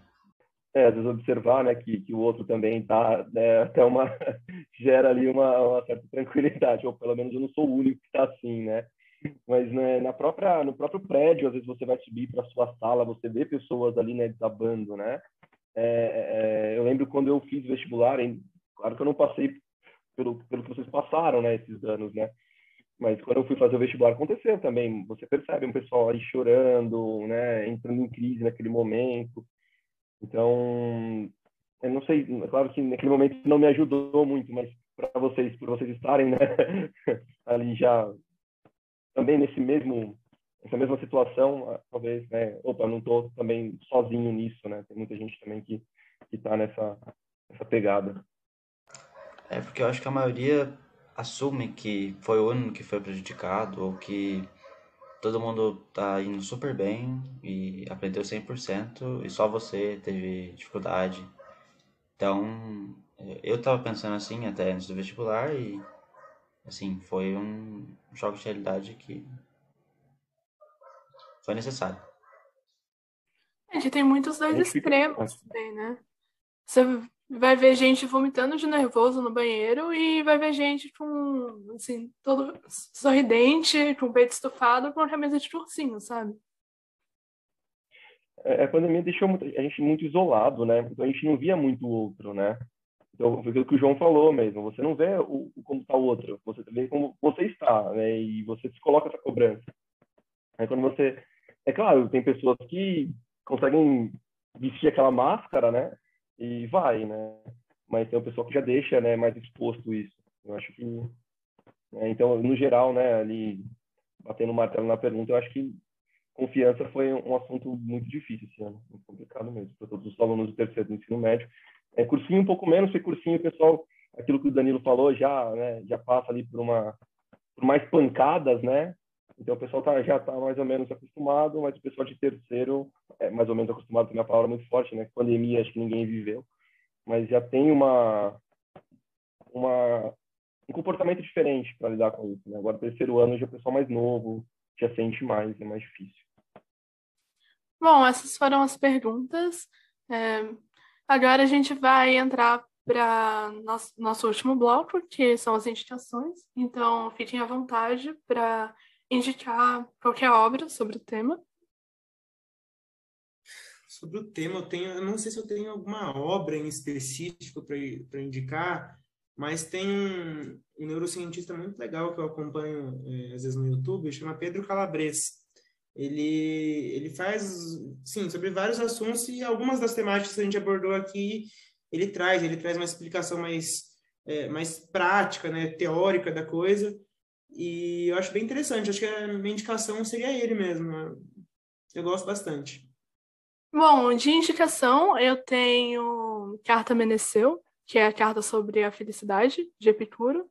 É, às vezes observar, né, que, que o outro também tá, né, até uma, gera ali uma, uma certa tranquilidade, ou pelo menos eu não sou o único que está assim, né, mas né, na própria, no próprio prédio, às vezes você vai subir para sua sala, você vê pessoas ali, né, desabando, né, é, é, eu lembro quando eu fiz vestibular, em, claro que eu não passei pelo, pelo que vocês passaram, né, esses anos, né, mas quando eu fui fazer o vestibular aconteceu também, você percebe um pessoal aí chorando, né, entrando em crise naquele momento, então, eu não sei, é claro que naquele momento não me ajudou muito, mas para vocês, por vocês estarem né, ali já também nesse mesmo essa mesma situação, ah, talvez, né, opa, não estou também sozinho nisso, né? Tem muita gente também que que está nessa nessa pegada. É porque eu acho que a maioria assume que foi o único que foi prejudicado ou que todo mundo tá indo super bem e aprendeu 100% e só você teve dificuldade. Então, eu tava pensando assim até antes do vestibular e assim, foi um choque de realidade que foi necessário. A gente tem muitos dois extremos também, né? Você vai ver gente vomitando de nervoso no banheiro e vai ver gente com, assim, todo sorridente, com o peito estufado, com a camisa de ursinho, sabe? É, a pandemia deixou a gente muito isolado, né? Então a gente não via muito o outro, né? Então, foi aquilo que o João falou mesmo. Você não vê o, como está o outro, você vê como você está, né? E você se coloca essa cobrança. Quando você... É claro, tem pessoas que conseguem vestir aquela máscara, né? E vai, né? Mas tem o pessoal que já deixa, né, mais exposto isso. Eu acho que, né, então, no geral, né, ali batendo o martelo na pergunta, eu acho que confiança foi um assunto muito difícil esse ano, muito complicado mesmo para todos os alunos do terceiro do ensino médio. É cursinho um pouco menos, foi cursinho, pessoal, aquilo que o Danilo falou já, né, já passa ali por uma por mais pancadas, né? Então o pessoal tá, já está mais ou menos acostumado, mas o pessoal de terceiro é mais ou menos acostumado, tem uma palavra muito forte, né? Pandemia, acho que ninguém viveu, mas já tem uma, uma um comportamento diferente para lidar com isso. Né? Agora, terceiro ano, já é o pessoal mais novo, já sente mais, é mais difícil. Bom, essas foram as perguntas. É, agora a gente vai entrar para nosso, nosso último bloco, que são as indicações. Então, fiquem à vontade para indicar qualquer obra sobre o tema? Sobre o tema, eu tenho, eu não sei se eu tenho alguma obra em específico para indicar, mas tem um, um neurocientista muito legal que eu acompanho é, às vezes no YouTube, chama Pedro Calabres. Ele, ele faz, sim, sobre vários assuntos e algumas das temáticas que a gente abordou aqui, ele traz, ele traz uma explicação mais, é, mais prática, né, teórica da coisa, e eu acho bem interessante, acho que a minha indicação seria ele mesmo, eu gosto bastante. Bom, de indicação, eu tenho Carta Meneceu, que é a carta sobre a felicidade, de Epicuro,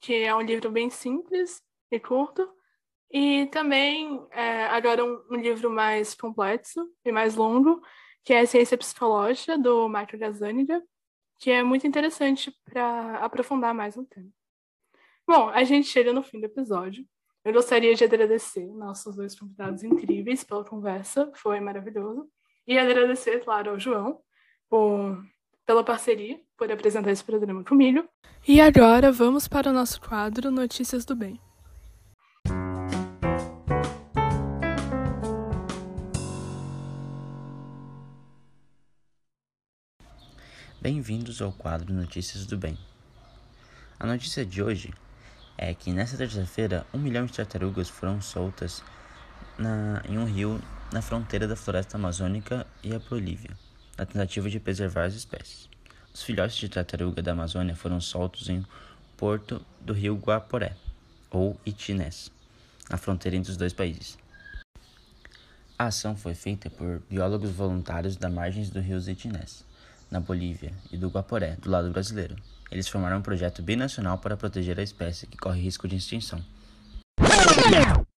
que é um livro bem simples e curto. E também, é, agora, um, um, livro mais complexo e mais longo, que é a Ciência Psicológica, do Michael Gazzaniga, que é muito interessante para aprofundar mais no tema. Bom, a gente chega no fim do episódio. Eu gostaria de agradecer nossos dois convidados incríveis pela conversa, foi maravilhoso. E agradecer, claro, ao João por pela parceria, por apresentar esse programa comigo. E agora vamos para o nosso quadro Notícias do Bem. Bem-vindos ao quadro Notícias do Bem. A notícia de hoje é que nesta terça-feira um milhão de tartarugas foram soltas na, em um rio na fronteira da floresta amazônica e a Bolívia na tentativa de preservar as espécies. Os filhotes de tartaruga da Amazônia foram soltos em porto do rio Guaporé, ou Itinés, na fronteira entre os dois países. A ação foi feita por biólogos voluntários da margens do rio Itinés, na Bolívia, e do Guaporé, do lado brasileiro. Eles formaram um projeto binacional para proteger a espécie que corre risco de extinção.